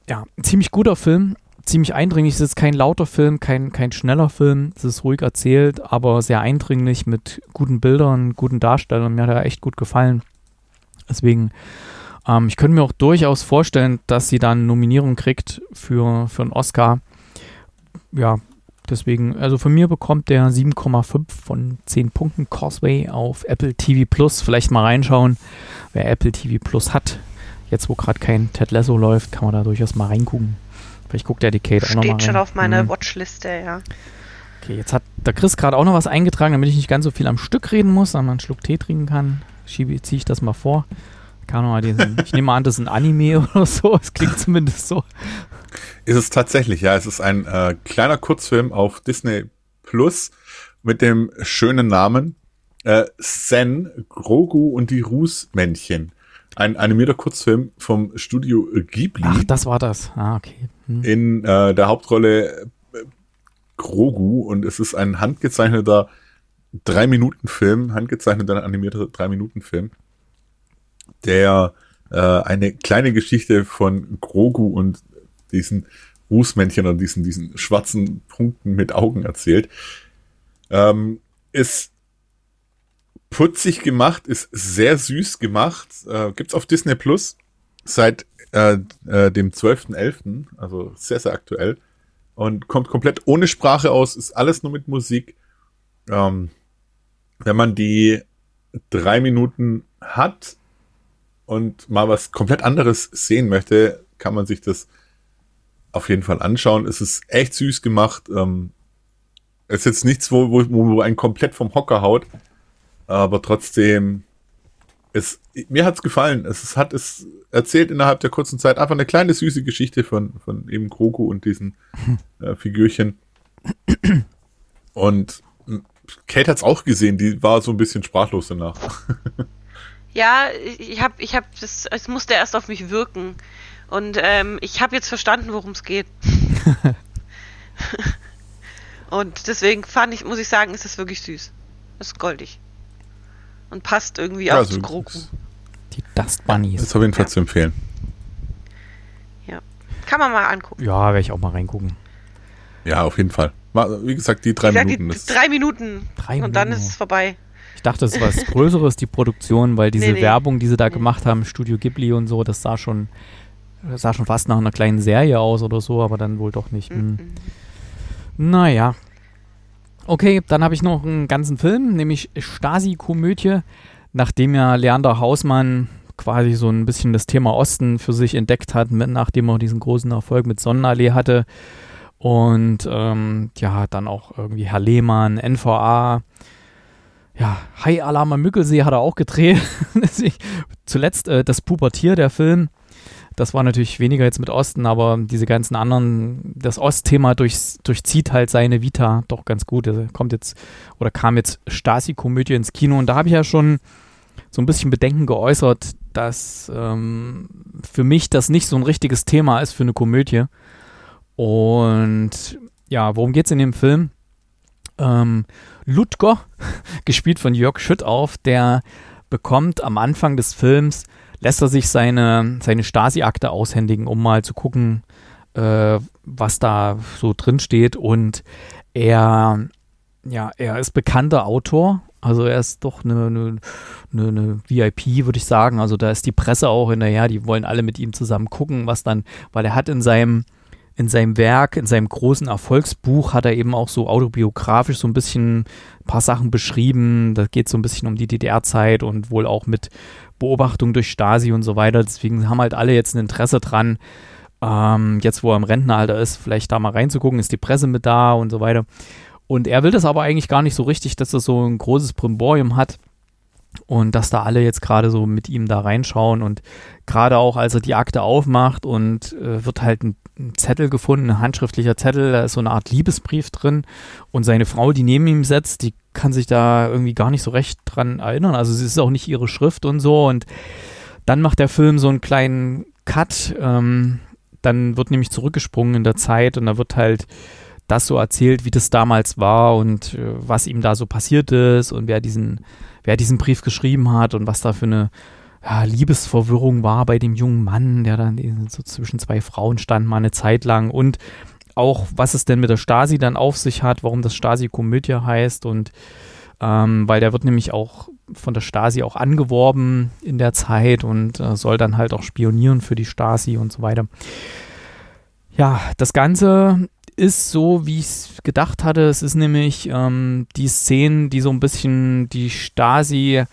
ja, ziemlich guter Film, ziemlich eindringlich. Es ist kein lauter Film, kein, kein schneller Film, es ist ruhig erzählt, aber sehr eindringlich mit guten Bildern, guten Darstellern. Mir hat er echt gut gefallen. Deswegen, ähm, ich könnte mir auch durchaus vorstellen, dass sie dann Nominierung kriegt für, für einen Oscar ja, deswegen, also von mir bekommt der 7,5 von 10 Punkten Causeway auf Apple TV Plus. Vielleicht mal reinschauen, wer Apple TV Plus hat. Jetzt, wo gerade kein Ted Lasso läuft, kann man da durchaus mal reingucken. Vielleicht guckt der Decade auch nochmal. Steht schon auf meiner mhm. Watchliste, ja. Okay, jetzt hat der Chris gerade auch noch was eingetragen, damit ich nicht ganz so viel am Stück reden muss, sondern einen Schluck Tee trinken kann. Schiebe, ziehe ich das mal vor. Kann mal diesen, ich nehme an, das ist ein Anime oder so. Es klingt zumindest so. Ist es tatsächlich, ja. Es ist ein äh, kleiner Kurzfilm auf Disney Plus mit dem schönen Namen äh, Zen, Grogu und die Rußmännchen. Ein animierter Kurzfilm vom Studio Ghibli. Ach, das war das. Ah, okay. Hm. In äh, der Hauptrolle äh, Grogu und es ist ein handgezeichneter drei Minuten Film, handgezeichneter animierter drei Minuten Film, der äh, eine kleine Geschichte von Grogu und diesen Rußmännchen und diesen, diesen schwarzen Punkten mit Augen erzählt. Ähm, ist putzig gemacht, ist sehr süß gemacht. Äh, gibt's auf Disney Plus seit äh, äh, dem 12.11., also sehr, sehr aktuell. Und kommt komplett ohne Sprache aus, ist alles nur mit Musik. Ähm, wenn man die drei Minuten hat und mal was komplett anderes sehen möchte, kann man sich das auf jeden Fall anschauen. Es ist echt süß gemacht. Ähm, es ist jetzt nichts, wo, wo, wo einen komplett vom Hocker haut, aber trotzdem, es, mir hat's gefallen. Es, es hat es erzählt innerhalb der kurzen Zeit einfach eine kleine süße Geschichte von, von eben Kroku und diesen äh, Figürchen. Und Kate hat's auch gesehen, die war so ein bisschen sprachlos danach. Ja, ich habe, ich habe, das, es musste erst auf mich wirken. Und ähm, ich habe jetzt verstanden, worum es geht. und deswegen fand ich, muss ich sagen, ist es wirklich süß. Das ist goldig. Und passt irgendwie ja, auch also zu Grogu. Die Dust Bunnies. Das ist auf jeden Fall ja. zu empfehlen. Ja. Kann man mal angucken. Ja, werde ich auch mal reingucken. Ja, auf jeden Fall. Wie gesagt, die drei Minuten. Die, drei Minuten. Drei und Minuten. dann ist es vorbei. Ich dachte, es war was Größeres, die Produktion, weil diese nee, nee. Werbung, die sie da nee. gemacht haben, Studio Ghibli und so, das sah schon das sah schon fast nach einer kleinen Serie aus oder so, aber dann wohl doch nicht. Hm. Naja. Okay, dann habe ich noch einen ganzen Film, nämlich Stasi-Komödie, nachdem ja Leander Hausmann quasi so ein bisschen das Thema Osten für sich entdeckt hat, mit, nachdem er diesen großen Erfolg mit Sonnenallee hatte. Und ähm, ja, dann auch irgendwie Herr Lehmann, NVA, ja, High Alarm am Müggelsee hat er auch gedreht. Zuletzt äh, das Pubertier, der Film Das war natürlich weniger jetzt mit Osten, aber diese ganzen anderen, das Ostthema durch, durchzieht halt seine Vita doch ganz gut. Also kommt jetzt oder kam jetzt Stasi-Komödie ins Kino und da habe ich ja schon so ein bisschen Bedenken geäußert, dass ähm, für mich das nicht so ein richtiges Thema ist für eine Komödie. Und ja, worum geht es in dem Film? Ähm, Ludger, gespielt von Jörg Schüttauf, der bekommt am Anfang des Films, lässt er sich seine, seine Stasi-Akte aushändigen, um mal zu gucken, äh, was da so drin steht. Und er, ja, er ist bekannter Autor. Also er ist doch eine, eine, eine, eine VIP, würde ich sagen. Also da ist die Presse auch hinterher, die wollen alle mit ihm zusammen gucken, was dann, weil er hat in seinem in seinem Werk, in seinem großen Erfolgsbuch hat er eben auch so autobiografisch so ein bisschen ein paar Sachen beschrieben. Da geht so ein bisschen um die DDR-Zeit und wohl auch mit Beobachtung durch Stasi und so weiter. Deswegen haben halt alle jetzt ein Interesse dran, ähm, jetzt wo er im Rentenalter ist, vielleicht da mal reinzugucken, ist die Presse mit da und so weiter. Und er will das aber eigentlich gar nicht so richtig, dass das so ein großes Primborium hat und dass da alle jetzt gerade so mit ihm da reinschauen und gerade auch als er die Akte aufmacht und äh, wird halt ein, ein, Zettel gefunden, ein handschriftlicher Zettel, da ist so eine Art Liebesbrief drin. Und seine Frau, die neben ihm sitzt, die kann sich da irgendwie gar nicht so recht dran erinnern, also es ist auch nicht ihre Schrift und so. Und dann macht der Film so einen kleinen Cut, ähm, dann wird nämlich zurückgesprungen in der Zeit und da wird halt das so erzählt, wie das damals war und äh, was ihm da so passiert ist und wer diesen wer diesen Brief geschrieben hat und was da für eine ja, Liebesverwirrung war bei dem jungen Mann, der dann so zwischen zwei Frauen stand, mal eine Zeit lang und auch, was es denn mit der Stasi dann auf sich hat, warum das Stasi-Komödie heißt und ähm, weil der wird nämlich auch von der Stasi auch angeworben in der Zeit und äh, soll dann halt auch spionieren für die Stasi und so weiter. Ja, das Ganze ist so, wie ich es gedacht hatte. Es ist nämlich ähm, die Szenen, die so ein bisschen die Stasi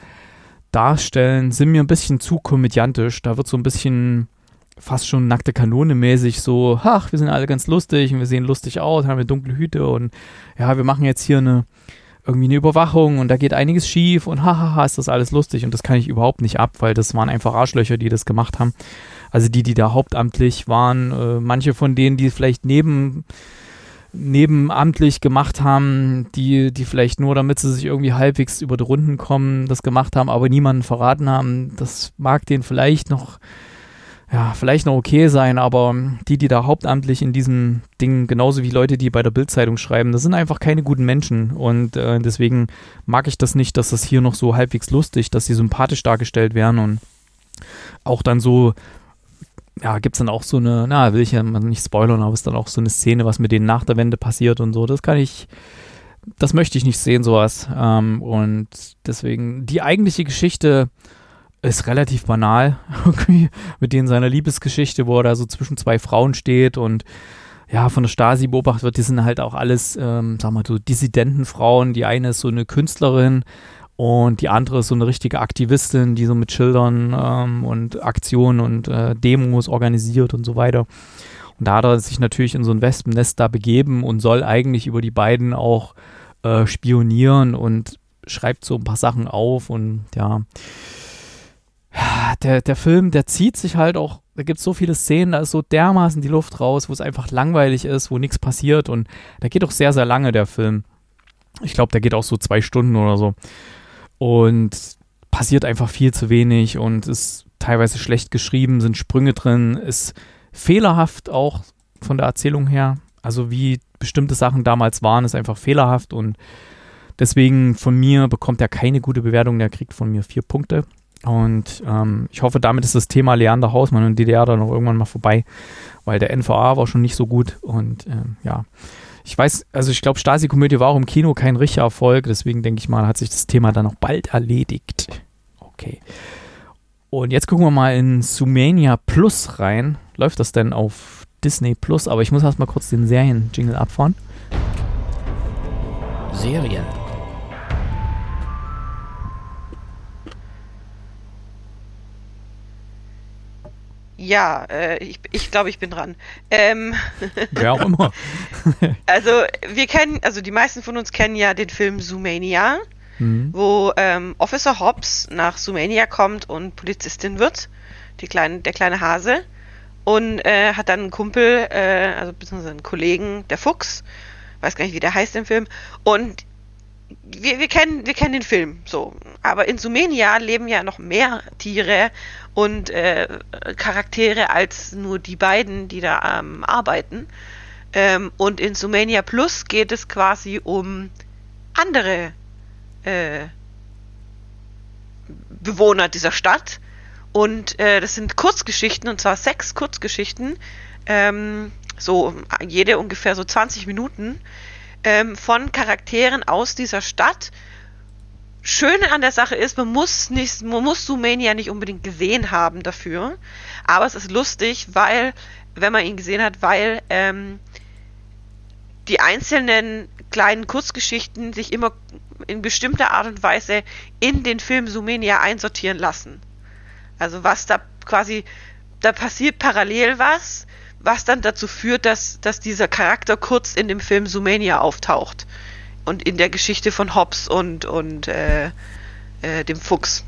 darstellen, sind mir ein bisschen zu komödiantisch. Da wird so ein bisschen fast schon nackte Kanone mäßig so, ach, wir sind alle ganz lustig und wir sehen lustig aus, haben wir dunkle Hüte und ja, wir machen jetzt hier eine irgendwie eine Überwachung und da geht einiges schief und hahaha, ist das alles lustig und das kann ich überhaupt nicht ab, weil das waren einfach Arschlöcher, die das gemacht haben. Also die, die da hauptamtlich waren, äh, manche von denen, die vielleicht neben nebenamtlich gemacht haben, die, die vielleicht nur, damit sie sich irgendwie halbwegs über die Runden kommen, das gemacht haben, aber niemanden verraten haben. Das mag denen vielleicht noch, ja, vielleicht noch okay sein, aber die, die da hauptamtlich in diesem Ding, genauso wie Leute, die bei der Bildzeitung schreiben, das sind einfach keine guten Menschen und äh, deswegen mag ich das nicht, dass das hier noch so halbwegs lustig, dass sie sympathisch dargestellt werden und auch dann so ja, gibt es dann auch so eine, na, will ich ja nicht spoilern, aber es ist dann auch so eine Szene, was mit denen nach der Wende passiert und so. Das kann ich, das möchte ich nicht sehen, sowas. Ähm, und deswegen, die eigentliche Geschichte ist relativ banal, irgendwie, mit denen seiner Liebesgeschichte, wo er da so zwischen zwei Frauen steht und ja, von der Stasi beobachtet wird, die sind halt auch alles, ähm, sag mal, so Dissidentenfrauen. Die eine ist so eine Künstlerin, und die andere ist so eine richtige Aktivistin, die so mit Schildern ähm, und Aktionen und äh, Demos organisiert und so weiter. Und da hat er sich natürlich in so ein Wespennest da begeben und soll eigentlich über die beiden auch äh, spionieren und schreibt so ein paar Sachen auf und ja. Der, der Film, der zieht sich halt auch, da gibt es so viele Szenen, da ist so dermaßen die Luft raus, wo es einfach langweilig ist, wo nichts passiert und da geht auch sehr, sehr lange der Film. Ich glaube, der geht auch so zwei Stunden oder so und passiert einfach viel zu wenig und ist teilweise schlecht geschrieben, sind Sprünge drin, ist fehlerhaft auch von der Erzählung her. Also wie bestimmte Sachen damals waren, ist einfach fehlerhaft und deswegen von mir bekommt er keine gute Bewertung, der kriegt von mir vier Punkte. Und ähm, ich hoffe, damit ist das Thema Leander Hausmann und DDR dann noch irgendwann mal vorbei, weil der NVA war schon nicht so gut und ähm, ja ich weiß, also ich glaube, Stasi-Komödie war auch im Kino kein richtiger Erfolg, deswegen denke ich mal, hat sich das Thema dann auch bald erledigt. Okay. Und jetzt gucken wir mal in Sumania Plus rein. Läuft das denn auf Disney Plus? Aber ich muss erstmal kurz den Serien-Jingle abfahren. Serien. Ja, äh, ich, ich glaube, ich bin dran. Ähm, Wer auch immer. also, wir kennen, also die meisten von uns kennen ja den Film Zoomania, mhm. wo ähm, Officer Hobbs nach Zoomania kommt und Polizistin wird, die kleine, der kleine Hase. und äh, hat dann einen Kumpel, äh, also beziehungsweise einen Kollegen, der Fuchs, weiß gar nicht, wie der heißt im Film, und wir, wir, kennen, wir kennen den Film so. Aber in Sumenia leben ja noch mehr Tiere und äh, Charaktere als nur die beiden, die da ähm, arbeiten. Ähm, und in Sumenia Plus geht es quasi um andere äh, Bewohner dieser Stadt. Und äh, das sind Kurzgeschichten, und zwar sechs Kurzgeschichten, ähm, so jede ungefähr so 20 Minuten, ähm, von Charakteren aus dieser Stadt. Schöne an der Sache ist, man muss nicht, man muss Sumania nicht unbedingt gesehen haben dafür, aber es ist lustig, weil, wenn man ihn gesehen hat, weil ähm, die einzelnen kleinen Kurzgeschichten sich immer in bestimmter Art und Weise in den Film Sumenia einsortieren lassen. Also was da quasi, da passiert parallel was, was dann dazu führt, dass, dass dieser Charakter kurz in dem Film Sumania auftaucht. Und in der Geschichte von Hobbs und, und äh, äh, dem Fuchs.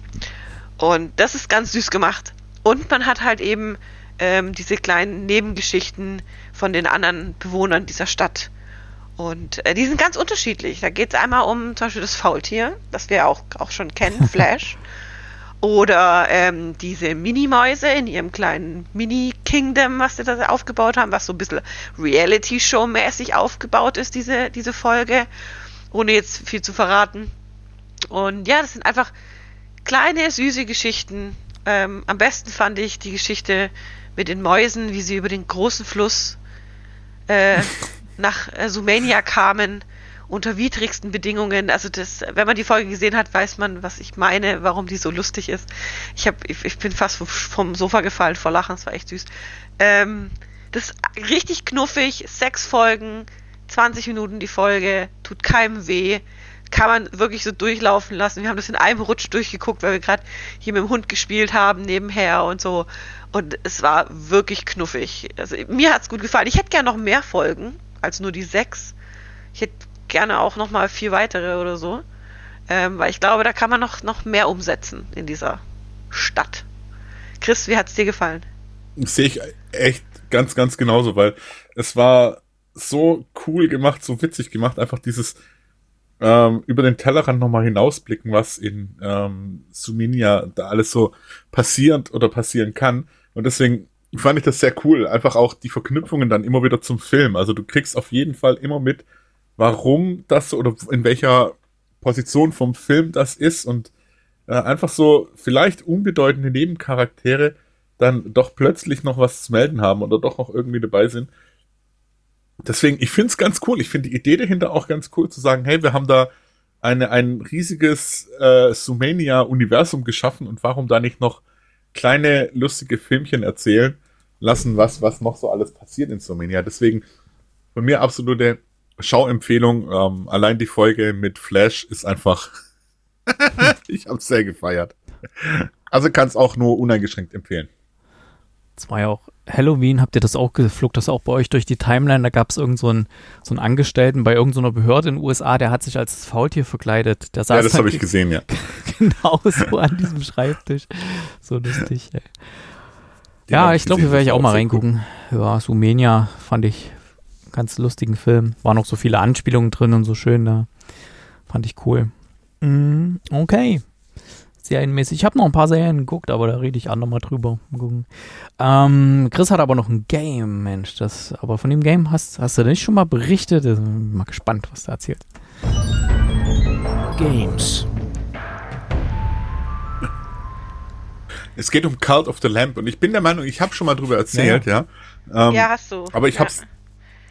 Und das ist ganz süß gemacht. Und man hat halt eben ähm, diese kleinen Nebengeschichten von den anderen Bewohnern dieser Stadt. Und äh, die sind ganz unterschiedlich. Da geht es einmal um zum Beispiel das Faultier, das wir auch, auch schon kennen, Flash. Oder ähm, diese Minimäuse in ihrem kleinen Mini-Kingdom, was sie da aufgebaut haben, was so ein bisschen Reality-Show-mäßig aufgebaut ist, diese, diese Folge. Ohne jetzt viel zu verraten. Und ja, das sind einfach kleine, süße Geschichten. Ähm, am besten fand ich die Geschichte mit den Mäusen, wie sie über den großen Fluss äh, nach äh, Sumania kamen unter widrigsten Bedingungen. Also das, wenn man die Folge gesehen hat, weiß man, was ich meine, warum die so lustig ist. Ich habe, ich, ich, bin fast vom Sofa gefallen vor Lachen, es war echt süß. Ähm, das ist richtig knuffig, sechs Folgen, 20 Minuten die Folge, tut keinem weh, kann man wirklich so durchlaufen lassen. Wir haben das in einem Rutsch durchgeguckt, weil wir gerade hier mit dem Hund gespielt haben nebenher und so. Und es war wirklich knuffig. Also mir hat es gut gefallen. Ich hätte gerne noch mehr Folgen als nur die sechs. Ich hätte gerne auch noch mal vier weitere oder so. Ähm, weil ich glaube, da kann man noch, noch mehr umsetzen in dieser Stadt. Chris, wie hat es dir gefallen? Sehe ich echt ganz, ganz genauso, weil es war so cool gemacht, so witzig gemacht, einfach dieses ähm, über den Tellerrand nochmal hinausblicken, was in ähm, Suminia da alles so passierend oder passieren kann. Und deswegen fand ich das sehr cool. Einfach auch die Verknüpfungen dann immer wieder zum Film. Also du kriegst auf jeden Fall immer mit, warum das oder in welcher Position vom Film das ist und äh, einfach so vielleicht unbedeutende Nebencharaktere dann doch plötzlich noch was zu melden haben oder doch noch irgendwie dabei sind. Deswegen, ich finde es ganz cool. Ich finde die Idee dahinter auch ganz cool, zu sagen, hey, wir haben da eine, ein riesiges äh, Sumania-Universum geschaffen und warum da nicht noch kleine, lustige Filmchen erzählen lassen, was, was noch so alles passiert in Sumania. Deswegen von mir absolute Schauempfehlung. Ähm, allein die Folge mit Flash ist einfach. ich habe sehr gefeiert. Also kann es auch nur uneingeschränkt empfehlen. Es war ja auch Halloween, habt ihr das auch, geflog das auch bei euch durch die Timeline? Da gab es irgend so einen, so einen Angestellten bei irgendeiner Behörde in den USA, der hat sich als Faultier verkleidet. Der saß ja, das habe ich gesehen, ja. genau so an diesem Schreibtisch. So lustig, ey. Ja, ich glaube, hier werde ich auch mal reingucken. Ja, Sumenia fand ich, ganz lustigen Film. Waren noch so viele Anspielungen drin und so schön da. Fand ich cool. Mm, okay. Serienmäßig. Ich habe noch ein paar Serien geguckt, aber da rede ich auch nochmal drüber. Ähm, Chris hat aber noch ein Game, Mensch. Das, aber von dem Game hast, hast du nicht schon mal berichtet? Ich bin mal gespannt, was du erzählt. Games. Es geht um Cult of the Lamp und ich bin der Meinung, ich habe schon mal drüber erzählt, ja. Ja, ähm, ja hast du. Aber ich ja. hab's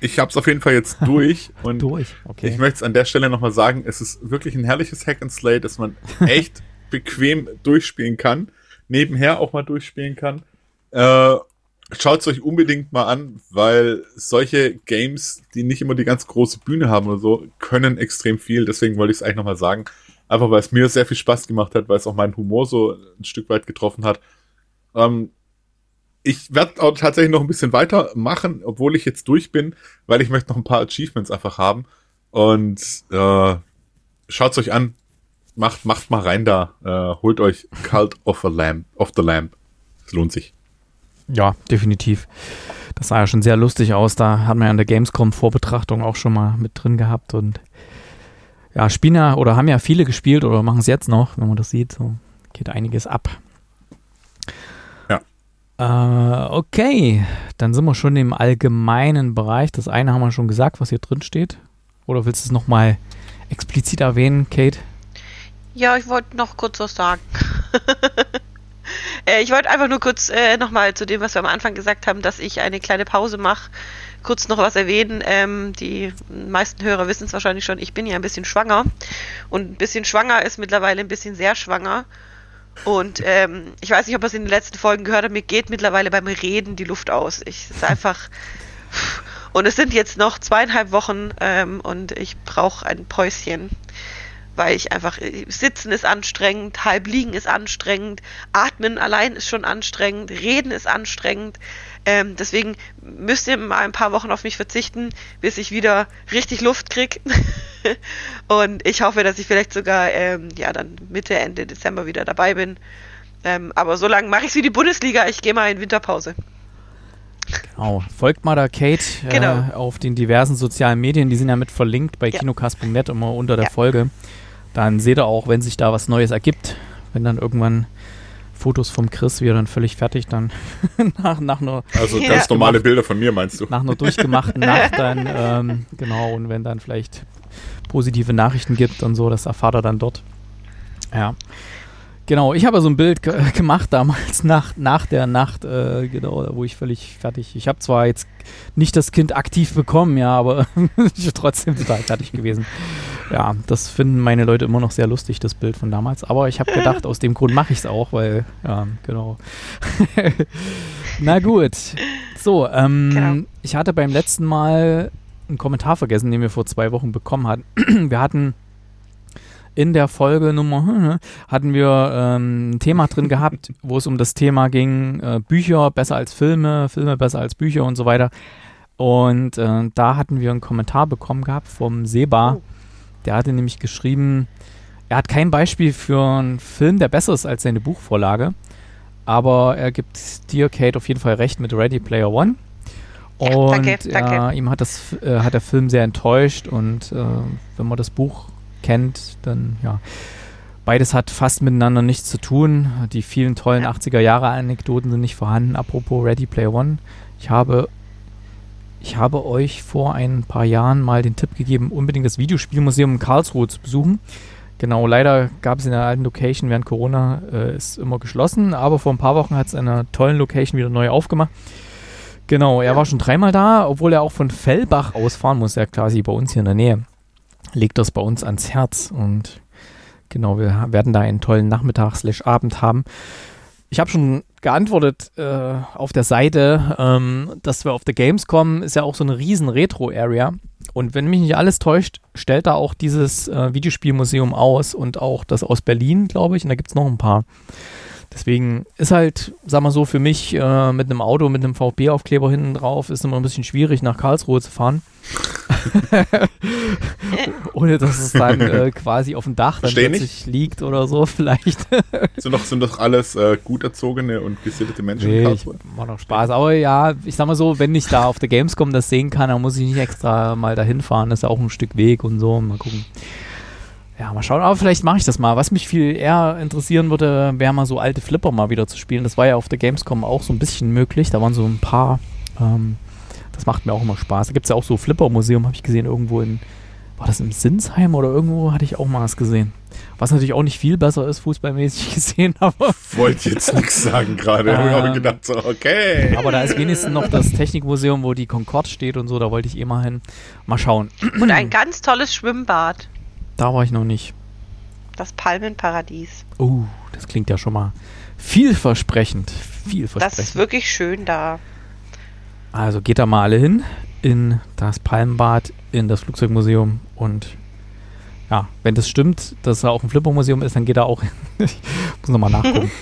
ich habe es auf jeden Fall jetzt durch und durch. Okay. ich möchte es an der Stelle nochmal sagen, es ist wirklich ein herrliches Hack and Slay, das man echt bequem durchspielen kann, nebenher auch mal durchspielen kann. Äh, Schaut es euch unbedingt mal an, weil solche Games, die nicht immer die ganz große Bühne haben oder so, können extrem viel. Deswegen wollte ich es eigentlich nochmal sagen. Einfach weil es mir sehr viel Spaß gemacht hat, weil es auch meinen Humor so ein Stück weit getroffen hat. Ähm, ich werde auch tatsächlich noch ein bisschen weitermachen, obwohl ich jetzt durch bin, weil ich möchte noch ein paar Achievements einfach haben. Und äh, schaut's euch an. Macht, macht mal rein da. Äh, holt euch Cult of, a Lamp, of the Lamp. Es lohnt sich. Ja, definitiv. Das sah ja schon sehr lustig aus. Da hat man ja in der Gamescom-Vorbetrachtung auch schon mal mit drin gehabt und ja, spielen ja oder haben ja viele gespielt oder machen es jetzt noch, wenn man das sieht. So geht einiges ab. Ja. Äh, okay, dann sind wir schon im allgemeinen Bereich. Das eine haben wir schon gesagt, was hier drin steht. Oder willst du es nochmal explizit erwähnen, Kate? Ja, ich wollte noch kurz was sagen. äh, ich wollte einfach nur kurz äh, nochmal zu dem, was wir am Anfang gesagt haben, dass ich eine kleine Pause mache, kurz noch was erwähnen. Ähm, die meisten Hörer wissen es wahrscheinlich schon, ich bin ja ein bisschen schwanger. Und ein bisschen schwanger ist mittlerweile ein bisschen sehr schwanger. Und ähm, ich weiß nicht, ob ihr es in den letzten Folgen gehört habt, mir geht mittlerweile beim Reden die Luft aus. Ich ist einfach. Und es sind jetzt noch zweieinhalb Wochen ähm, und ich brauche ein Päuschen weil ich einfach, äh, sitzen ist anstrengend, halb liegen ist anstrengend, atmen allein ist schon anstrengend, reden ist anstrengend. Ähm, deswegen müsst ihr mal ein paar Wochen auf mich verzichten, bis ich wieder richtig Luft krieg. und ich hoffe, dass ich vielleicht sogar ähm, ja dann Mitte, Ende Dezember wieder dabei bin. Ähm, aber so lange mache ich es wie die Bundesliga, ich gehe mal in Winterpause. Genau. Folgt mal da Kate äh, Genau. auf den diversen sozialen Medien, die sind ja mit verlinkt bei Ja. kinocast.net immer unter der Ja. Folge. Dann seht ihr auch, wenn sich da was Neues ergibt, wenn dann irgendwann Fotos vom Chris, wie er dann völlig fertig dann nach, nach, einer, Also Ja. ganz normale Bilder von mir, meinst du? nach einer durchgemachten Nacht dann, ähm, genau, und wenn dann vielleicht positive Nachrichten gibt und so, das erfahrt er dann dort. Ja. Genau, ich habe so ein Bild ge gemacht damals nach, nach der Nacht, äh, genau, wo ich völlig fertig. Ich habe zwar jetzt nicht das Kind aktiv bekommen, ja, aber ich bin trotzdem total fertig gewesen. Ja, das finden meine Leute immer noch sehr lustig, das Bild von damals. Aber ich habe gedacht, aus dem Grund mache ich es auch, weil, ja, genau. Na gut. So, ähm, Genau. ich hatte beim letzten Mal einen Kommentar vergessen, den wir vor zwei Wochen bekommen hatten. wir hatten in der Folge Nummer hatten wir ähm, ein Thema drin gehabt, wo es um das Thema ging, äh, Bücher besser als Filme, Filme besser als Bücher und so weiter. Und äh, da hatten wir einen Kommentar bekommen gehabt vom Seba. Oh. Der hatte nämlich geschrieben, er hat kein Beispiel für einen Film, der besser ist als seine Buchvorlage. Aber er gibt dir, Kate, auf jeden Fall recht mit Ready Player One. Ja, Und danke, danke. äh, ihm hat, das, äh, hat der Film sehr enttäuscht. Und äh, wenn man das Buch kennt, dann ja. Beides hat fast miteinander nichts zu tun. Die vielen tollen Ja. 80er-Jahre-Anekdoten sind nicht vorhanden. Apropos Ready Player One. Ich habe, ich habe euch vor ein paar Jahren mal den Tipp gegeben, unbedingt das Videospielmuseum in Karlsruhe zu besuchen. Genau, leider gab es in der alten Location während Corona äh, ist immer geschlossen, aber vor ein paar Wochen hat es in einer tollen Location wieder neu aufgemacht. Genau, er war schon dreimal da, obwohl er auch von Fellbach ausfahren muss, ja quasi bei uns hier in der Nähe. Legt das bei uns ans Herz und genau, wir werden da einen tollen Nachmittag slash Abend haben. Ich habe schon geantwortet äh, auf der Seite, ähm, dass wir auf der Gamescom ist ja auch so eine riesen Retro-Area. Und wenn mich nicht alles täuscht, stellt da auch dieses äh, Videospielmuseum aus und auch das aus Berlin, glaube ich. Und da gibt es noch ein paar. Deswegen ist halt, sag mal so, für mich äh, mit einem Auto, mit einem VfB-Aufkleber hinten drauf, ist immer ein bisschen schwierig, nach Karlsruhe zu fahren. Ohne dass es dann äh, quasi auf dem Dach dann Versteh plötzlich liegt oder so, vielleicht. Sind doch, sind doch alles äh, gut erzogene und gesittete Menschen in Nee, ich, Karlsruhe. macht doch Spaß. Aber ja, ich sag mal so, wenn ich da auf der Gamescom das sehen kann, dann muss ich nicht extra mal dahin fahren. Das ist ja auch ein Stück Weg und so. Mal gucken. Ja, mal schauen. Aber vielleicht mache ich das mal. Was mich viel eher interessieren würde, wäre mal so alte Flipper mal wieder zu spielen. Das war ja auf der Gamescom auch so ein bisschen möglich. Da waren so ein paar. Ähm, das macht mir auch immer Spaß. Da gibt es ja auch so Flipper-Museum, habe ich gesehen, irgendwo in. War das im Sinsheim oder irgendwo hatte ich auch mal was gesehen. Was natürlich auch nicht viel besser ist, fußballmäßig gesehen, aber. Wollte jetzt nichts sagen gerade. Hab ich auch Ähm, gedacht, so, okay. Aber da ist wenigstens noch das Technikmuseum, wo die Concorde steht und so, da wollte ich eh mal hin. Mal schauen. Und ein ganz tolles Schwimmbad. Da war ich noch nicht. Das Palmenparadies. Oh, das klingt ja schon mal vielversprechend. Das ist Vielversprechend. wirklich schön da. Also geht da mal alle hin in das Palmenbad, in das Flugzeugmuseum und ja, wenn das stimmt, dass da auch ein Flippermuseum ist, dann geht da auch hin. ich muss nochmal nachgucken.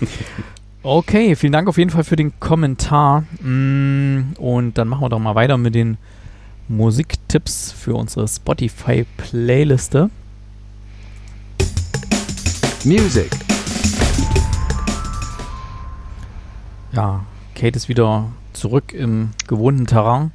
Okay, vielen Dank auf jeden Fall für den Kommentar. Mm, Und dann machen wir doch mal weiter mit den Musiktipps für unsere Spotify-Playliste. Music. Ja, Kate ist wieder zurück im gewohnten Terrain.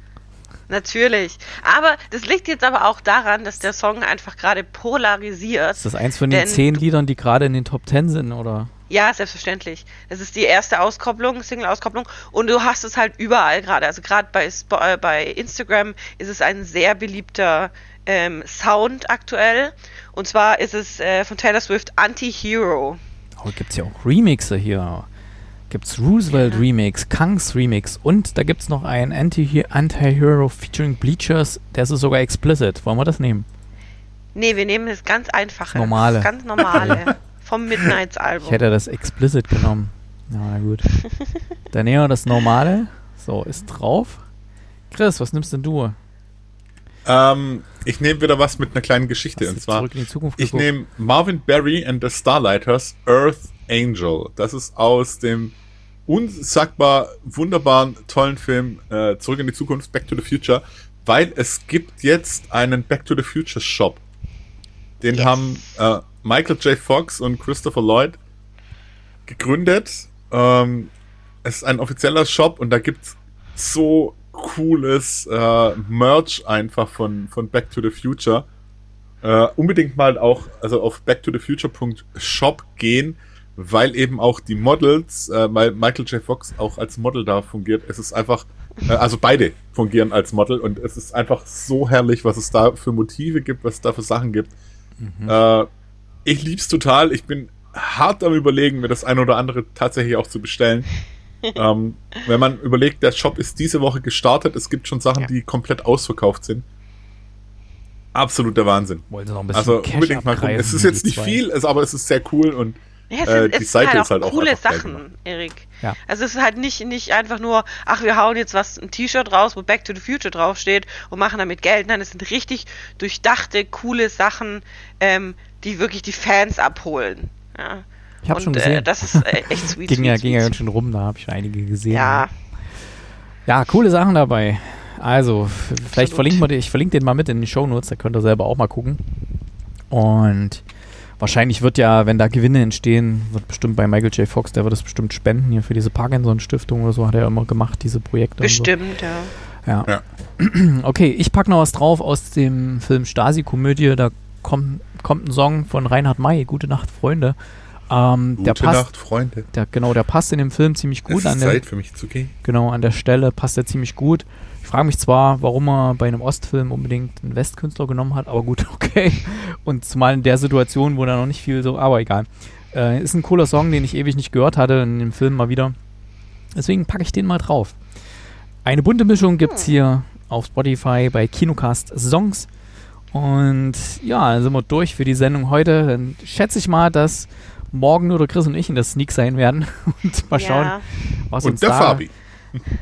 Natürlich. Aber das liegt jetzt aber auch daran, dass der Song einfach gerade polarisiert. Ist das eins von den zehn Liedern, die gerade in den Top Ten sind, oder? Ja, selbstverständlich. Das ist die erste Auskopplung, Single-Auskopplung. Und du hast es halt überall gerade. Also gerade bei, äh, bei Instagram ist es ein sehr beliebter ähm, Sound aktuell. Und zwar ist es äh, von Taylor Swift Anti-Hero. Oh, gibt's ja auch Remixe hier. Gibt's Roosevelt Remix, Kangs Remix und da gibt's noch ein Anti- Anti-Hero featuring Bleachers, der ist sogar explicit. Wollen wir das nehmen? Nee, wir nehmen das ganz einfache. Normale. Das ganz normale. vom Midnights-Album. Ich hätte das explicit genommen. Ja, na gut. Dann nehmen wir das normale. So, ist drauf. Chris, was nimmst denn du? Ähm, ich nehme wieder was mit einer kleinen Geschichte. Und zwar, zurück in die Zukunft ich nehme Marvin Berry and the Starlighters Earth Angel. Das ist aus dem unsagbar wunderbaren, tollen Film äh, Zurück in die Zukunft, Back to the Future, weil es gibt jetzt einen Back to the Future Shop. Den Yes. haben äh, Michael J. Fox und Christopher Lloyd gegründet. Ähm, es ist ein offizieller Shop und da gibt's so cooles äh, Merch einfach von, von Back to the Future. Äh, unbedingt mal auch also auf backtothefuture.shop gehen, weil eben auch die Models, äh, weil Michael J. Fox auch als Model da fungiert. Es ist einfach, äh, also beide fungieren als Model und es ist einfach so herrlich, was es da für Motive gibt, was es da für Sachen gibt. Äh, ich lieb's total. Ich bin hart am überlegen, mir das eine oder andere tatsächlich auch zu bestellen. Ähm, wenn man überlegt, der Shop ist diese Woche gestartet, es gibt schon Sachen, Ja. die komplett ausverkauft sind. Absoluter Wahnsinn. Wollen sie noch ein bisschen Also Cash unbedingt mal gucken. Es ist jetzt nicht zwei. viel, es, aber es ist sehr cool und Ja, es Äh, sind, die es Seite sind halt ist halt auch coole Sachen. Erik. Ja. Also es ist halt nicht, nicht einfach nur, ach, wir hauen jetzt was, ein T-Shirt raus, wo Back to the Future draufsteht und machen damit Geld. Nein, es sind richtig durchdachte, coole Sachen, ähm, die wirklich die Fans abholen. Ja. Ich habe schon gesehen. Äh, das ist äh, echt sweet. ging ja, sweet, ging ja sweet. ganz schön rum, da habe ich schon einige gesehen. Ja, Ja, coole Sachen dabei. Also, vielleicht verlinken wir den, ich verlinke den mal mit in den Shownotes, da könnt ihr selber auch mal gucken. Und wahrscheinlich wird ja, wenn da Gewinne entstehen, wird bestimmt bei Michael J. Fox, der wird das bestimmt spenden hier für diese Parkinson-Stiftung oder so, hat er immer gemacht, diese Projekte. bestimmt, ja. Und so. Ja. Okay, ich packe noch was drauf aus dem Film Stasi-Komödie. Da kommt, kommt ein Song von Reinhard May, Gute Nacht, Freunde. Ähm, der gute passt, Nacht, Freunde. Der, genau, der passt in dem Film ziemlich gut es an ist der, Zeit für mich zu gehen. Genau, an der Stelle passt er ziemlich gut. Ich frage mich zwar, warum er bei einem Ostfilm unbedingt einen Westkünstler genommen hat, aber gut, okay. Und zumal in der Situation, wo da noch nicht viel so, aber egal. Äh, ist ein cooler Song, den ich ewig nicht gehört hatte, in dem Film mal wieder. Deswegen packe ich den mal drauf. Eine bunte Mischung gibt es hier auf Spotify bei Kinocast Songs. Und ja, dann sind wir durch für die Sendung heute. Dann schätze ich mal, dass morgen nur der Chris und ich in der Sneak sein werden. Und mal schauen, Ja, was Und uns der da Fabi.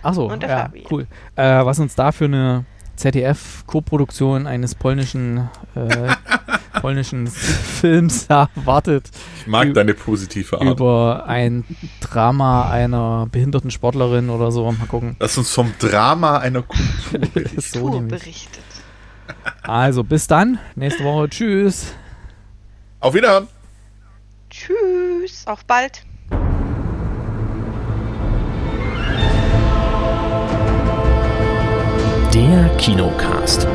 Achso, Und der ja, Fabi. cool. Äh, was uns da für eine ZDF-Koproduktion eines polnischen, äh, polnischen Films erwartet Ich mag deine positive Art. über ein Drama einer behinderten Sportlerin oder so. Mal gucken. Lass uns vom Drama einer Kultur. So berichtet. Also bis dann. Nächste Woche. Tschüss. Auf Wiederhören! Tschüss, auf bald. Der Kinocast.